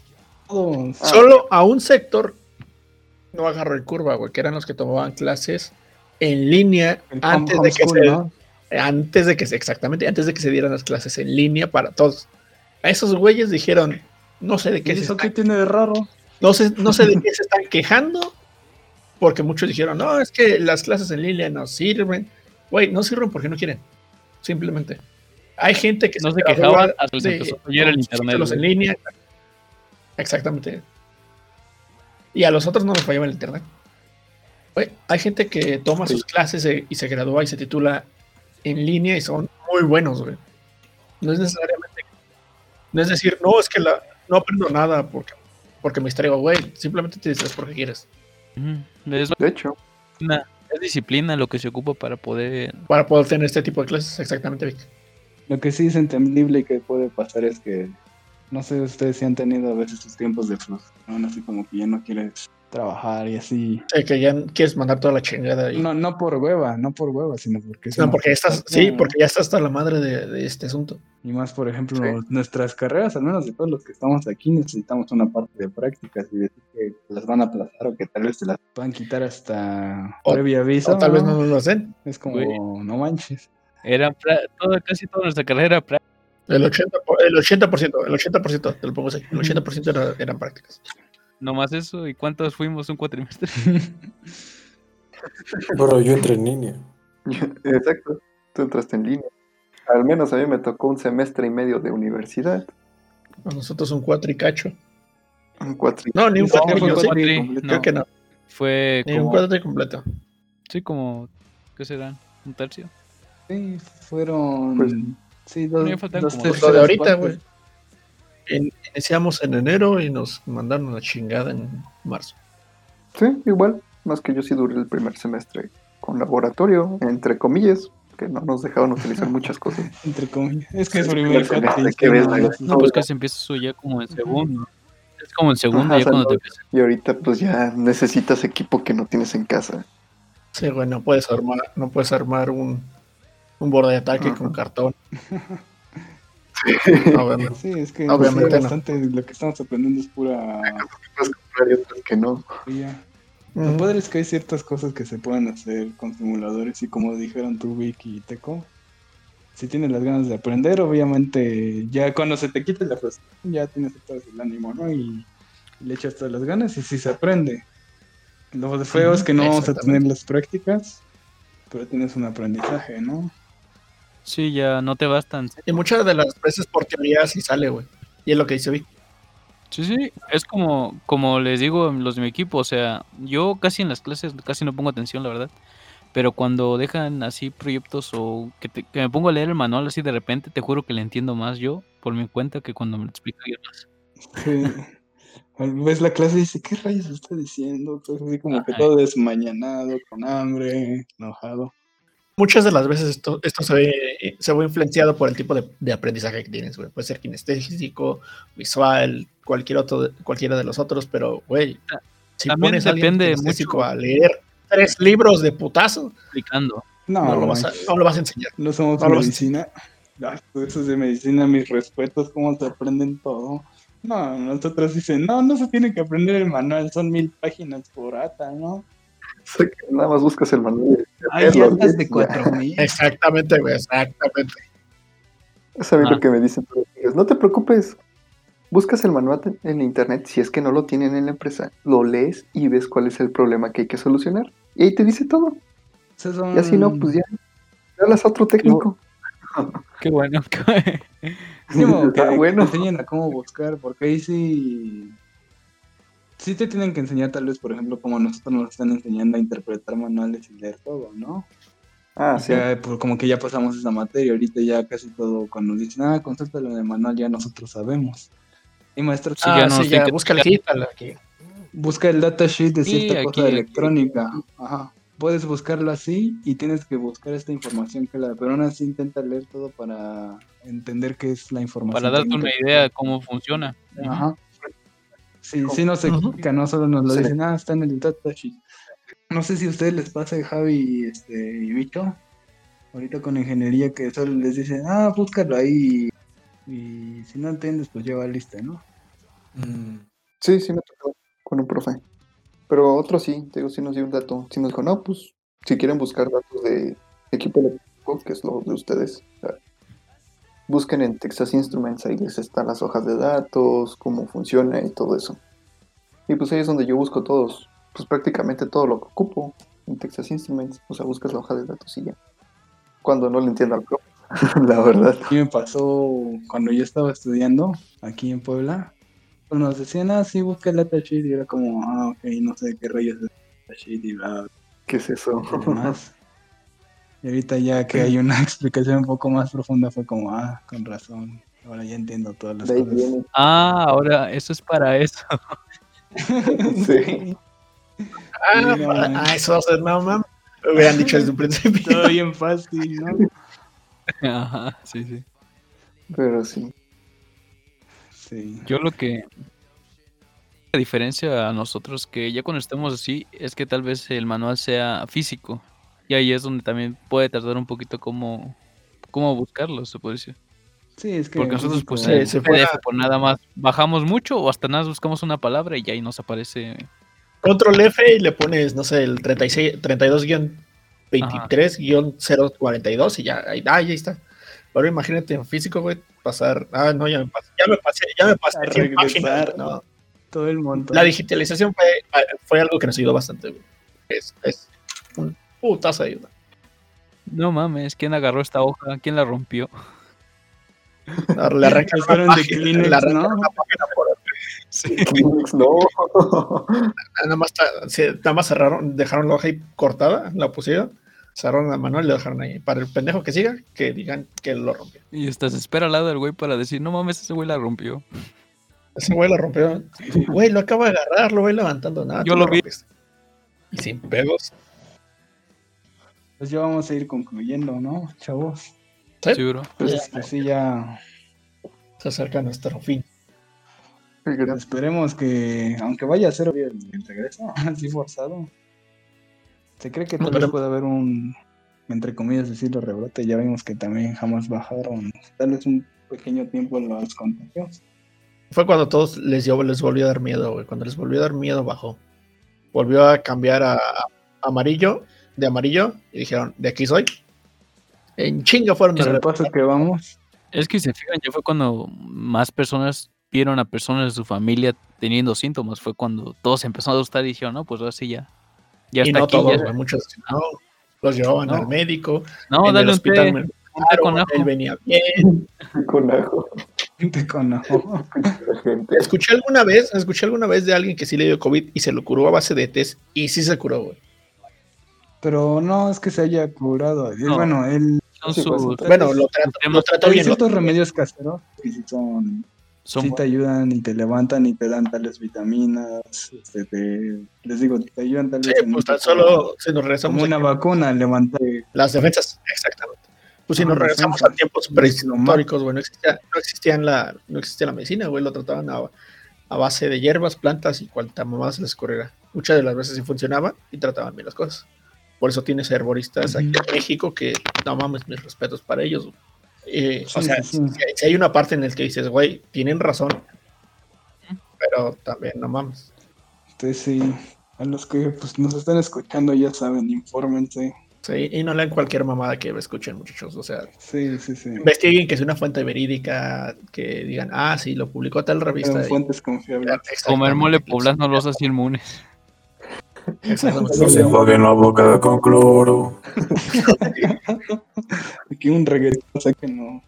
Speaker 3: Ah.
Speaker 4: Solo a un sector no agarró en curva, güey, que eran los que tomaban clases en línea
Speaker 1: El
Speaker 4: antes de que se,
Speaker 1: ¿no?
Speaker 4: Antes de que se, exactamente, antes de que se dieran las clases en línea para todos. A esos güeyes dijeron, no sé de
Speaker 1: ¿Y
Speaker 4: qué se
Speaker 1: eso
Speaker 4: están
Speaker 1: qué tiene de raro?
Speaker 4: no sé, no sé de qué se están quejando, porque muchos dijeron, no, es que las clases en línea no sirven. Güey, no sirven porque no quieren. Simplemente. Hay gente que
Speaker 2: No se hasta que se
Speaker 4: de-
Speaker 2: empezó a fallar el internet,
Speaker 4: títulos en línea. Exactamente. Y a los otros no les fallaba el internet. Güey, hay gente que toma sus clases eh, y se gradúa y se titula en línea y son muy buenos, güey. No es necesariamente. No es decir, no, es que la, no aprendo nada porque, porque me distraigo, güey. Simplemente te distraes porque quieres.
Speaker 2: Es,
Speaker 3: De hecho,
Speaker 2: una- es disciplina lo que se ocupa para poder.
Speaker 4: Para poder tener este tipo de clases, exactamente, Vic.
Speaker 1: Lo que sí es entendible y que puede pasar es que, no sé, ustedes si han tenido a veces sus tiempos de frustración, así como que ya no quieres trabajar y así.
Speaker 4: Que ya quieres mandar toda la chingada. Y...
Speaker 1: No, no por hueva, no por hueva, sino porque...
Speaker 4: No, porque estás, sí, porque ya estás hasta la madre de, de este asunto.
Speaker 1: Y más, por ejemplo,
Speaker 3: Sí.
Speaker 1: nuestras carreras, al menos de todos los que estamos aquí, necesitamos una parte de prácticas y decir que las van a aplazar o que tal vez te las puedan quitar hasta
Speaker 4: O-
Speaker 1: previo aviso.
Speaker 4: O tal vez no nos lo hacen.
Speaker 1: Es como, no manches.
Speaker 2: Era pra- toda, casi toda nuestra carrera era práctica.
Speaker 4: El 80%, por- el 80%, el 80%, te lo pongo así, el 80% era- eran prácticas.
Speaker 2: Nomás eso. ¿Y cuántos fuimos un cuatrimestre?
Speaker 5: Pero yo entré en línea.
Speaker 3: exacto. Tú entraste en línea. Al menos a mí me tocó un semestre y medio de universidad.
Speaker 4: A nosotros un cuatro y cacho.
Speaker 3: Un cuatri-
Speaker 4: No, ni un
Speaker 1: No, fue
Speaker 4: sí,
Speaker 1: cuatri
Speaker 2: cuatri,
Speaker 1: completo.
Speaker 4: creo que no.
Speaker 2: Fue
Speaker 4: Ni un
Speaker 2: como
Speaker 4: cuatro completo.
Speaker 2: Sí, como, ¿qué serán? ¿Un tercio?
Speaker 1: Sí, fueron.
Speaker 3: Pues,
Speaker 1: sí, dos,
Speaker 2: como-
Speaker 4: de ahorita, güey. In- Iniciamos en enero y nos mandaron la chingada en marzo.
Speaker 3: Sí, igual. Más que yo sí duré el primer semestre con laboratorio, entre comillas, que no nos dejaban utilizar muchas cosas.
Speaker 1: Entre comillas. Es que es
Speaker 3: Sí,
Speaker 1: primer
Speaker 3: el semestre
Speaker 1: cuatrimestre,
Speaker 3: que ves,
Speaker 1: no,
Speaker 2: pues casi empieza eso ya como en segundo. Es como en segundo,
Speaker 3: Ajá,
Speaker 2: ya cuando te
Speaker 3: salud.
Speaker 2: empieza.
Speaker 3: Y ahorita pues ya necesitas equipo que no tienes en casa.
Speaker 4: Sí, güey, no puedes armar, no puedes armar un, un borde de ataque
Speaker 3: Ajá.
Speaker 4: con cartón. Obviamente.
Speaker 1: Sí, es que
Speaker 4: Obviamente
Speaker 1: sí,
Speaker 4: no.
Speaker 1: bastante lo que estamos aprendiendo es pura
Speaker 3: Puedes comprar y otras que no.
Speaker 1: Lo
Speaker 4: Mm.
Speaker 1: padre es que hay ciertas cosas que se pueden hacer con simuladores y como dijeron tú, Vicky y Teco, si tienes las ganas de aprender, obviamente ya cuando se te quite la frustración ya tienes todo el ánimo, ¿no? Y, le echas todas las ganas y sí se aprende. Lo feo es que no vamos a tener las prácticas, pero tienes un aprendizaje, ¿no?
Speaker 2: Sí, ya no te bastan.
Speaker 4: Y muchas de las veces por teoría sí sale, güey. Y es lo que dice Vic.
Speaker 2: Sí, sí, es como, como les digo a los de mi equipo, o sea, yo casi en las clases casi no pongo atención, la verdad, pero cuando dejan así proyectos o que, te- que me pongo a leer el manual así de repente, te juro que le entiendo más yo por mi cuenta que cuando me lo explica alguien más.
Speaker 1: Sí. Ves la clase y dices, ¿qué rayos está diciendo? Así como que todo desmañanado, con hambre, enojado.
Speaker 4: Muchas de las veces esto, esto se, ve, se ve influenciado por el tipo de, de aprendizaje que tienes, güey. Puede ser kinestésico, visual, cualquier otro, cualquiera de los otros, pero, güey, si
Speaker 2: También
Speaker 4: pones a
Speaker 2: depende
Speaker 4: kinestésico
Speaker 2: mucho.
Speaker 4: a leer tres libros de putazo,
Speaker 2: Explicando.
Speaker 1: No,
Speaker 4: no, lo vas a, no lo vas a enseñar.
Speaker 1: No somos
Speaker 4: No a
Speaker 1: medicina. Pues eso es de medicina, mis respetos, cómo se aprenden todo. No, nosotros dicen, no, no se tiene que aprender el manual, son mil páginas por ata, ¿no?
Speaker 3: O sea, que nada más buscas el manual.
Speaker 1: Hay
Speaker 3: lees,
Speaker 1: de
Speaker 3: ya.
Speaker 1: cuatro mil.
Speaker 4: Exactamente, güey, exactamente.
Speaker 3: Es a mí
Speaker 2: Ah.
Speaker 3: lo que me dicen todos los días. No te preocupes. Buscas el manual en internet si es que no lo tienen en la empresa. Lo lees y ves cuál es el problema que hay que solucionar. Y ahí te dice todo.
Speaker 1: Son-
Speaker 3: Y así no, pues ya. Hablas a otro técnico.
Speaker 2: Qué bueno. qué-
Speaker 1: Mínimo que
Speaker 3: Ah, bueno.
Speaker 1: te enseñen a cómo buscar, porque ahí sí. Sí te tienen que enseñar, tal vez, por ejemplo, como nosotros nos están enseñando a interpretar manuales y leer todo, ¿no?
Speaker 3: Ah, sí.
Speaker 1: Ya, pues, como que ya pasamos esa materia, ahorita ya casi todo, cuando nos dicen, ah, consúltalo en el manual, ya nosotros sabemos. Y maestro,
Speaker 2: Sí,
Speaker 4: ah,
Speaker 2: ya no
Speaker 4: sí, ya, búscale aquí, tal, aquí.
Speaker 1: busca el datasheet de
Speaker 2: Sí,
Speaker 1: cierta
Speaker 2: aquí,
Speaker 1: cosa
Speaker 2: aquí.
Speaker 1: electrónica. Ajá. Puedes buscarlo así y tienes que buscar esta información que la, pero aún así intenta leer todo para entender qué es la información.
Speaker 2: Para darte una
Speaker 1: que
Speaker 2: idea de cómo funciona.
Speaker 1: Ajá. Sí, sí nos explica, no solo nos lo
Speaker 3: Sí.
Speaker 1: dicen, ah, está en el datasheet. No sé si a ustedes les pasa, Javi y, este, y Vito, ahorita con ingeniería que solo les dicen, ah, búscalo ahí y si no entiendes, pues ya va lista, ¿no?
Speaker 5: Mm,
Speaker 3: Sí, sí me tocó con un profe. Pero otro sí, te digo, sí nos dio un dato. Sí nos dijo, no, pues, si quieren buscar datos de equipo eléctrico, que es lo de ustedes, o sea, busquen en Texas Instruments, ahí les están las hojas de datos, cómo funciona y todo eso. Y pues ahí es donde yo busco todos, pues prácticamente todo lo que ocupo en Texas Instruments. O sea, buscas la hoja de datos y ya. Cuando no le entiendo al profe, la verdad.
Speaker 1: Mí me pasó cuando yo estaba estudiando aquí en Puebla. Pues nos decían, ah, sí, busca el datasheet. Y era como, ah, ok, no sé qué rayos es el datasheet y bla,
Speaker 3: ¿Qué es eso?
Speaker 1: y demás. Y ahorita ya que hay una explicación un poco más profunda fue como, ah, con razón. Ahora ya entiendo todas las cosas.
Speaker 3: viene.
Speaker 2: Ah, ahora eso es para eso.
Speaker 3: Sí.
Speaker 4: Ah,
Speaker 1: no,
Speaker 4: para- ah, eso va a ser, no, mam. Lo hubieran dicho desde un principio.
Speaker 1: Todo bien fácil, ¿no?
Speaker 2: Ajá, sí, sí.
Speaker 3: Pero sí.
Speaker 1: Sí.
Speaker 2: Yo lo que la diferencia a nosotros que ya cuando estemos así es que tal vez el manual sea físico y ahí es donde también puede tardar un poquito cómo cómo buscarlo, se puede decir.
Speaker 1: Sí, es que
Speaker 2: Porque nosotros pues
Speaker 4: Sí,
Speaker 2: en
Speaker 4: se
Speaker 2: PDF
Speaker 4: fuera-
Speaker 2: pues nada más bajamos mucho o hasta nada más buscamos una palabra y ya ahí nos aparece
Speaker 4: Control F y le pones, no sé, el 36 32-23-042 y ya, ahí, ah, ya está. Ahora imagínate en físico, güey, pasar. Ah, no, ya me pasé, ya me pasé, ya me pasé
Speaker 1: A
Speaker 4: 100 páginas,
Speaker 1: regresar.
Speaker 4: no.
Speaker 1: todo el montón.
Speaker 4: La digitalización fue, fue algo que nos ayudó bastante, güey. Es, es un putazo de ayuda.
Speaker 2: No mames, ¿quién agarró esta hoja? ¿Quién la rompió?
Speaker 4: Ahora le una
Speaker 1: de
Speaker 4: página,
Speaker 1: Kleenex,
Speaker 4: le arrancan
Speaker 1: ¿no?
Speaker 4: página por.
Speaker 2: Sí.
Speaker 3: Kleenex, no.
Speaker 4: Nada más, nada más cerraron, dejaron la hoja ahí cortada, la pusieron, cerraron la mano y le dejaron ahí. Para el pendejo que siga, que digan que lo rompió.
Speaker 2: Y se espera al lado del güey para decir, no mames, ese güey la rompió.
Speaker 4: Ese güey la rompió. Güey, lo acaba de agarrar, lo voy levantando. Nada,
Speaker 2: Yo lo vi.
Speaker 4: rompiste. Y sin pegos.
Speaker 1: Pues ya vamos a ir concluyendo, ¿no, chavos?
Speaker 4: Sí.
Speaker 2: Bro.
Speaker 1: Pues, pues sí, ya
Speaker 4: Se acerca nuestro fin.
Speaker 1: esperemos que, aunque vaya a ser el, el regreso, así forzado, se cree que tal vez puede haber un, entre comillas, decirlo, rebrote. Ya vimos que también jamás bajaron, tal vez un pequeño tiempo los contagios.
Speaker 4: Fue cuando a todos les, dio, les volvió a dar miedo, güey. Cuando les volvió a dar miedo, bajó. Volvió a cambiar a, a amarillo, de amarillo, y dijeron, de aquí soy. En chinga fueron
Speaker 1: el paso que vamos,
Speaker 2: Es que si se fijan, ya fue cuando más personas vieron a personas de su familia teniendo síntomas. Fue cuando todos empezaron a asustar y dijeron, no, pues ahora sí ya. Ya
Speaker 4: y
Speaker 2: está
Speaker 4: no
Speaker 2: aquí.
Speaker 4: todos,
Speaker 2: ya-
Speaker 4: muchos no, los llevaban
Speaker 2: No.
Speaker 4: al médico.
Speaker 2: No,
Speaker 4: en el
Speaker 2: dale un té,
Speaker 4: hospital me
Speaker 2: un té
Speaker 4: Claro,
Speaker 2: con ajo.
Speaker 4: él venía bien.
Speaker 3: Con ajo.
Speaker 1: gente con
Speaker 3: gente.
Speaker 4: Escuché alguna vez, escuché alguna vez de alguien que sí le dio COVID y se lo curó a base de test y sí se curó, güey.
Speaker 1: Pero no es que se haya curado.
Speaker 2: No.
Speaker 1: Bueno, él,
Speaker 2: Son
Speaker 3: Sí, pues,
Speaker 2: sus-
Speaker 3: entonces-
Speaker 4: Bueno, lo trató, lo trató
Speaker 1: hay
Speaker 4: bien.
Speaker 1: ciertos remedios caseros que sí son
Speaker 2: son
Speaker 1: sí te ayudan y te levantan y te dan tales vitaminas, este, te- les digo, te ayudan tal
Speaker 4: Sí,
Speaker 1: vez en
Speaker 4: pues tan solo si nos regresamos
Speaker 1: como una vacuna, levantar
Speaker 4: las defensas, exactamente. Pues si
Speaker 1: Ah,
Speaker 4: nos regresamos a tiempos prehistóricos, güey, no existía, no existían la, no existía la medicina, güey, lo trataban a, a base de hierbas, plantas y cuanta mamá se les corriera. Muchas de las veces sí funcionaba y trataban bien las cosas. Por eso tienes herboristas aquí en México que, no mames, mis respetos para ellos. Eh, o sea,
Speaker 1: sí, sí.
Speaker 4: Si, hay, si hay una parte en la que dices, güey, tienen razón, pero también no mames.
Speaker 1: Entonces sí, a los que pues, nos están escuchando ya saben, infórmense.
Speaker 4: Sí, y no lean cualquier mamada que escuchen, muchachos. O sea,
Speaker 1: Sí, sí, sí.
Speaker 4: investiguen que sea una fuente verídica, que digan, ah, sí, lo publicó tal revista.
Speaker 1: Fuentes confiables.
Speaker 2: Comer mole poblano los hace inmunes.
Speaker 5: No se enjuaguen la boca con cloro.
Speaker 1: Aquí un reggaetón, sáquenlo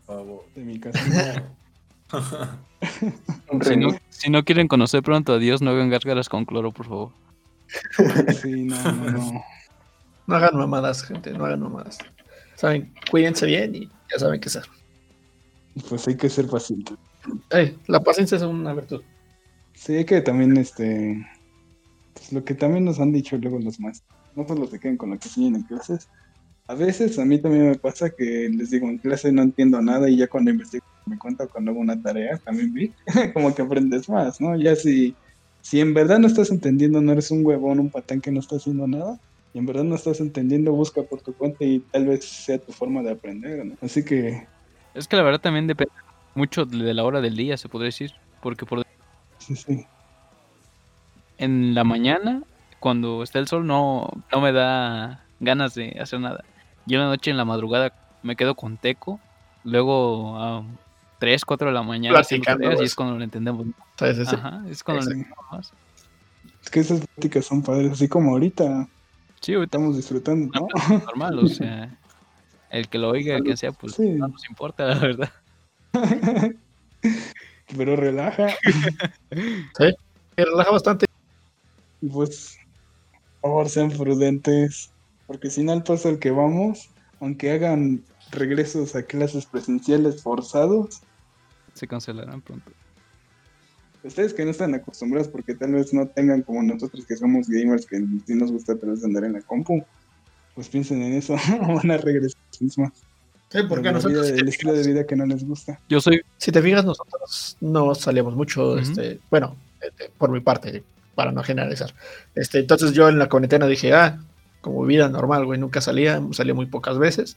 Speaker 1: de mi casa.
Speaker 2: Si no, si no quieren conocer pronto a Dios, no hagan gárgaras con cloro, por favor.
Speaker 1: Sí, no, no, no.
Speaker 4: No hagan mamadas, gente, no hagan mamadas. Saben, cuídense bien y ya saben qué hacer.
Speaker 1: Pues hay que ser pacientes.
Speaker 4: Ey, la paciencia es una virtud.
Speaker 1: Sí, hay que también, este, pues lo que también nos han dicho luego los maestros, no solo se queden con lo que enseñan en clases. A veces a mí también me pasa que les digo, en clase no entiendo nada y ya cuando investigo me cuenta cuando hago una tarea, también vi, como que aprendes más, ¿no? Ya si, si en verdad no estás entendiendo, no eres un huevón, un patán que no está haciendo nada, y en verdad no estás entendiendo, busca por tu cuenta y tal vez sea tu forma de aprender, ¿no? Así que,
Speaker 2: Es que la verdad también depende mucho de la hora del día, se podría decir. Porque por
Speaker 1: sí, sí.
Speaker 2: En la mañana, cuando está el sol, no, no me da ganas de hacer nada. Yo en la noche, en la madrugada, me quedo con teco. Luego a 3, 4 de la mañana haciendo
Speaker 4: Platicando,
Speaker 2: tareas y es cuando lo entendemos.
Speaker 4: ¿Sabes? Ese-
Speaker 2: Ajá, es cuando lo
Speaker 1: Sí.
Speaker 2: entendemos más.
Speaker 1: Es que esas prácticas son padres, así como ahorita
Speaker 2: Sí, ahorita
Speaker 1: estamos disfrutando, ¿no?
Speaker 2: es normal, o sea, el que lo oiga, el que sea, pues
Speaker 1: Sí.
Speaker 2: no nos importa, la verdad.
Speaker 1: Pero relaja.
Speaker 4: Me relaja bastante.
Speaker 1: Y pues, por favor, sean prudentes. Porque si no, al paso al que vamos, aunque hagan regresos a clases presenciales forzados,
Speaker 2: Se cancelarán pronto.
Speaker 1: ustedes que no están acostumbrados, porque tal vez no tengan como nosotros que somos gamers, que sí nos gusta tal vez andar en la compu, pues piensen en eso, van a regresar mismas.
Speaker 4: Sí, porque nosotros,
Speaker 1: vida-
Speaker 4: si
Speaker 1: el estilo de vida que no les gusta.
Speaker 2: Yo soy,
Speaker 4: si te fijas, nosotros no salíamos mucho, este, bueno, este, por mi parte, para no generalizar. Este, entonces yo en la cuarentena dije, ah, como vida normal, güey, nunca salía, salía muy pocas veces.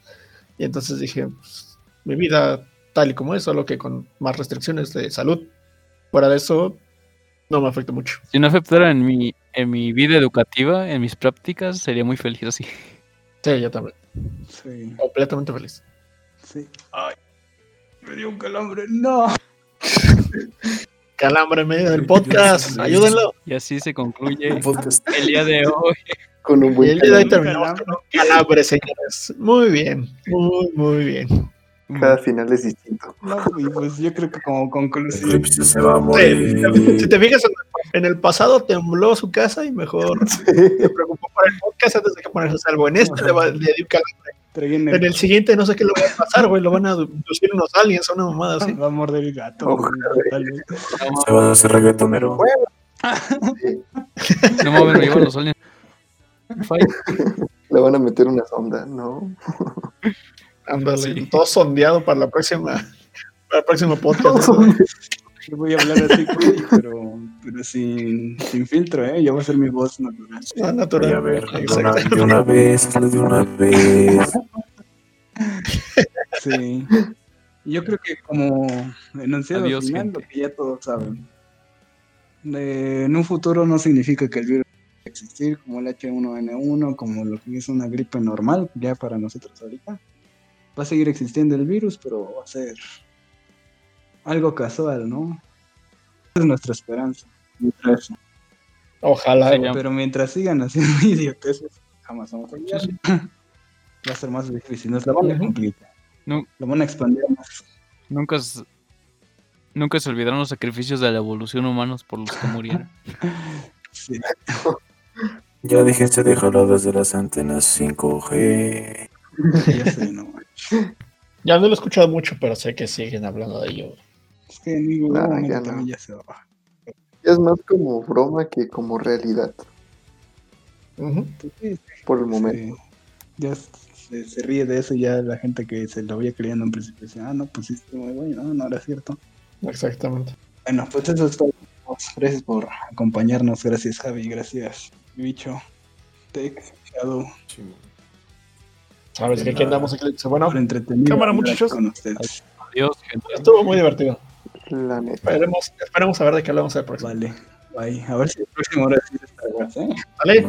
Speaker 4: Y entonces dije, pues, mi vida tal y como es, solo que con más restricciones de salud. Fuera de eso, no me afecta mucho.
Speaker 2: si no afectara en mi, en mi vida educativa, en mis prácticas, sería muy feliz así.
Speaker 4: Sí, yo también.
Speaker 1: Sí,
Speaker 4: Completamente feliz.
Speaker 1: sí. Ay, me dio un calambre. No.
Speaker 4: Calambre en medio del podcast,
Speaker 5: Sí.
Speaker 4: ayúdenlo.
Speaker 2: Y así se concluye el día de hoy.
Speaker 3: Con un
Speaker 4: Y
Speaker 3: buen
Speaker 4: el día de hoy
Speaker 3: calambre.
Speaker 4: terminamos con un calambre, señores. Muy bien, muy, muy bien.
Speaker 3: Cada final es distinto.
Speaker 1: No, y pues yo creo que como conclusión.
Speaker 5: Se va a
Speaker 4: Sí,
Speaker 5: morir.
Speaker 4: si te fijas, en el- pasado tembló su casa y mejor se preocupó por el podcast antes de que ponerse a salvo. En este le va a dedicar.
Speaker 1: Traguen
Speaker 4: En el siguiente no sé qué le va a pasar, güey. Lo van a inducir unos aliens o una mamada así.
Speaker 1: Va a morder el gato. Vez.
Speaker 5: Se va a hacer reggaetonero.
Speaker 2: No mames, me llevan los aliens.
Speaker 3: Le van a meter una sonda, ¿no?
Speaker 4: Ándale,
Speaker 2: Sí.
Speaker 4: todo sondeado para la próxima, para el próximo podcast.
Speaker 1: Yo voy a hablar así, pero, pero sin, sin filtro, ¿eh? Ya va a ser mi voz natural.
Speaker 4: Ah,
Speaker 5: Voy a ver, de una, vez, de una vez.
Speaker 1: Sí. Yo creo que como enunciado
Speaker 2: Adiós,
Speaker 1: final,
Speaker 2: gente.
Speaker 1: lo que ya todos saben. Eh, en un futuro no significa que el virus va a existir como el H1N1, como lo que es una gripe normal, ya para nosotros ahorita. Va a seguir existiendo el virus, pero va a ser algo casual, ¿no? Es nuestra esperanza. Mientras-
Speaker 4: Ojalá.
Speaker 1: Pero mientras sigan haciendo idioteces, jamás vamos a llegar. Va a ser más difícil, nos la van a complicar.
Speaker 2: No.
Speaker 1: Lo van a expandir más.
Speaker 2: Nunca, nunca se olvidaron los sacrificios de la evolución humanos por los que murieron.
Speaker 1: Sí.
Speaker 5: Ya dijiste de jaladas de las antenas 5G.
Speaker 1: Ya sé, no manches.
Speaker 4: Ya no lo he escuchado mucho, pero sé que siguen hablando de ello.
Speaker 1: Es que en ningún
Speaker 3: Nah,
Speaker 1: momento
Speaker 3: ya no.
Speaker 1: también ya se va.
Speaker 3: Es más como broma que como realidad.
Speaker 1: Sí,
Speaker 3: por el momento.
Speaker 1: sí. Ya se, se ríe de eso y ya la gente que se lo había creyendo en principio dice, ah, no, pues sí, estuvo muy bueno, no, no era cierto.
Speaker 4: Exactamente.
Speaker 1: Bueno, pues eso es todo. Gracias por acompañarnos, gracias Javi, gracias Bicho, Tech, Shadow,
Speaker 4: Sabes que aquí andamos Eclipse. Bueno,
Speaker 1: por entretenido
Speaker 4: cámara, muchachos.
Speaker 1: con ustedes.
Speaker 2: Adiós, gente.
Speaker 4: estuvo muy divertido.
Speaker 3: La neta.
Speaker 4: Esperemos, esperemos a ver de qué hablamos el próximo.
Speaker 1: Vale, bye. A ver si el próximo hora sí es Star Wars, ¿eh?
Speaker 4: ¿Vale?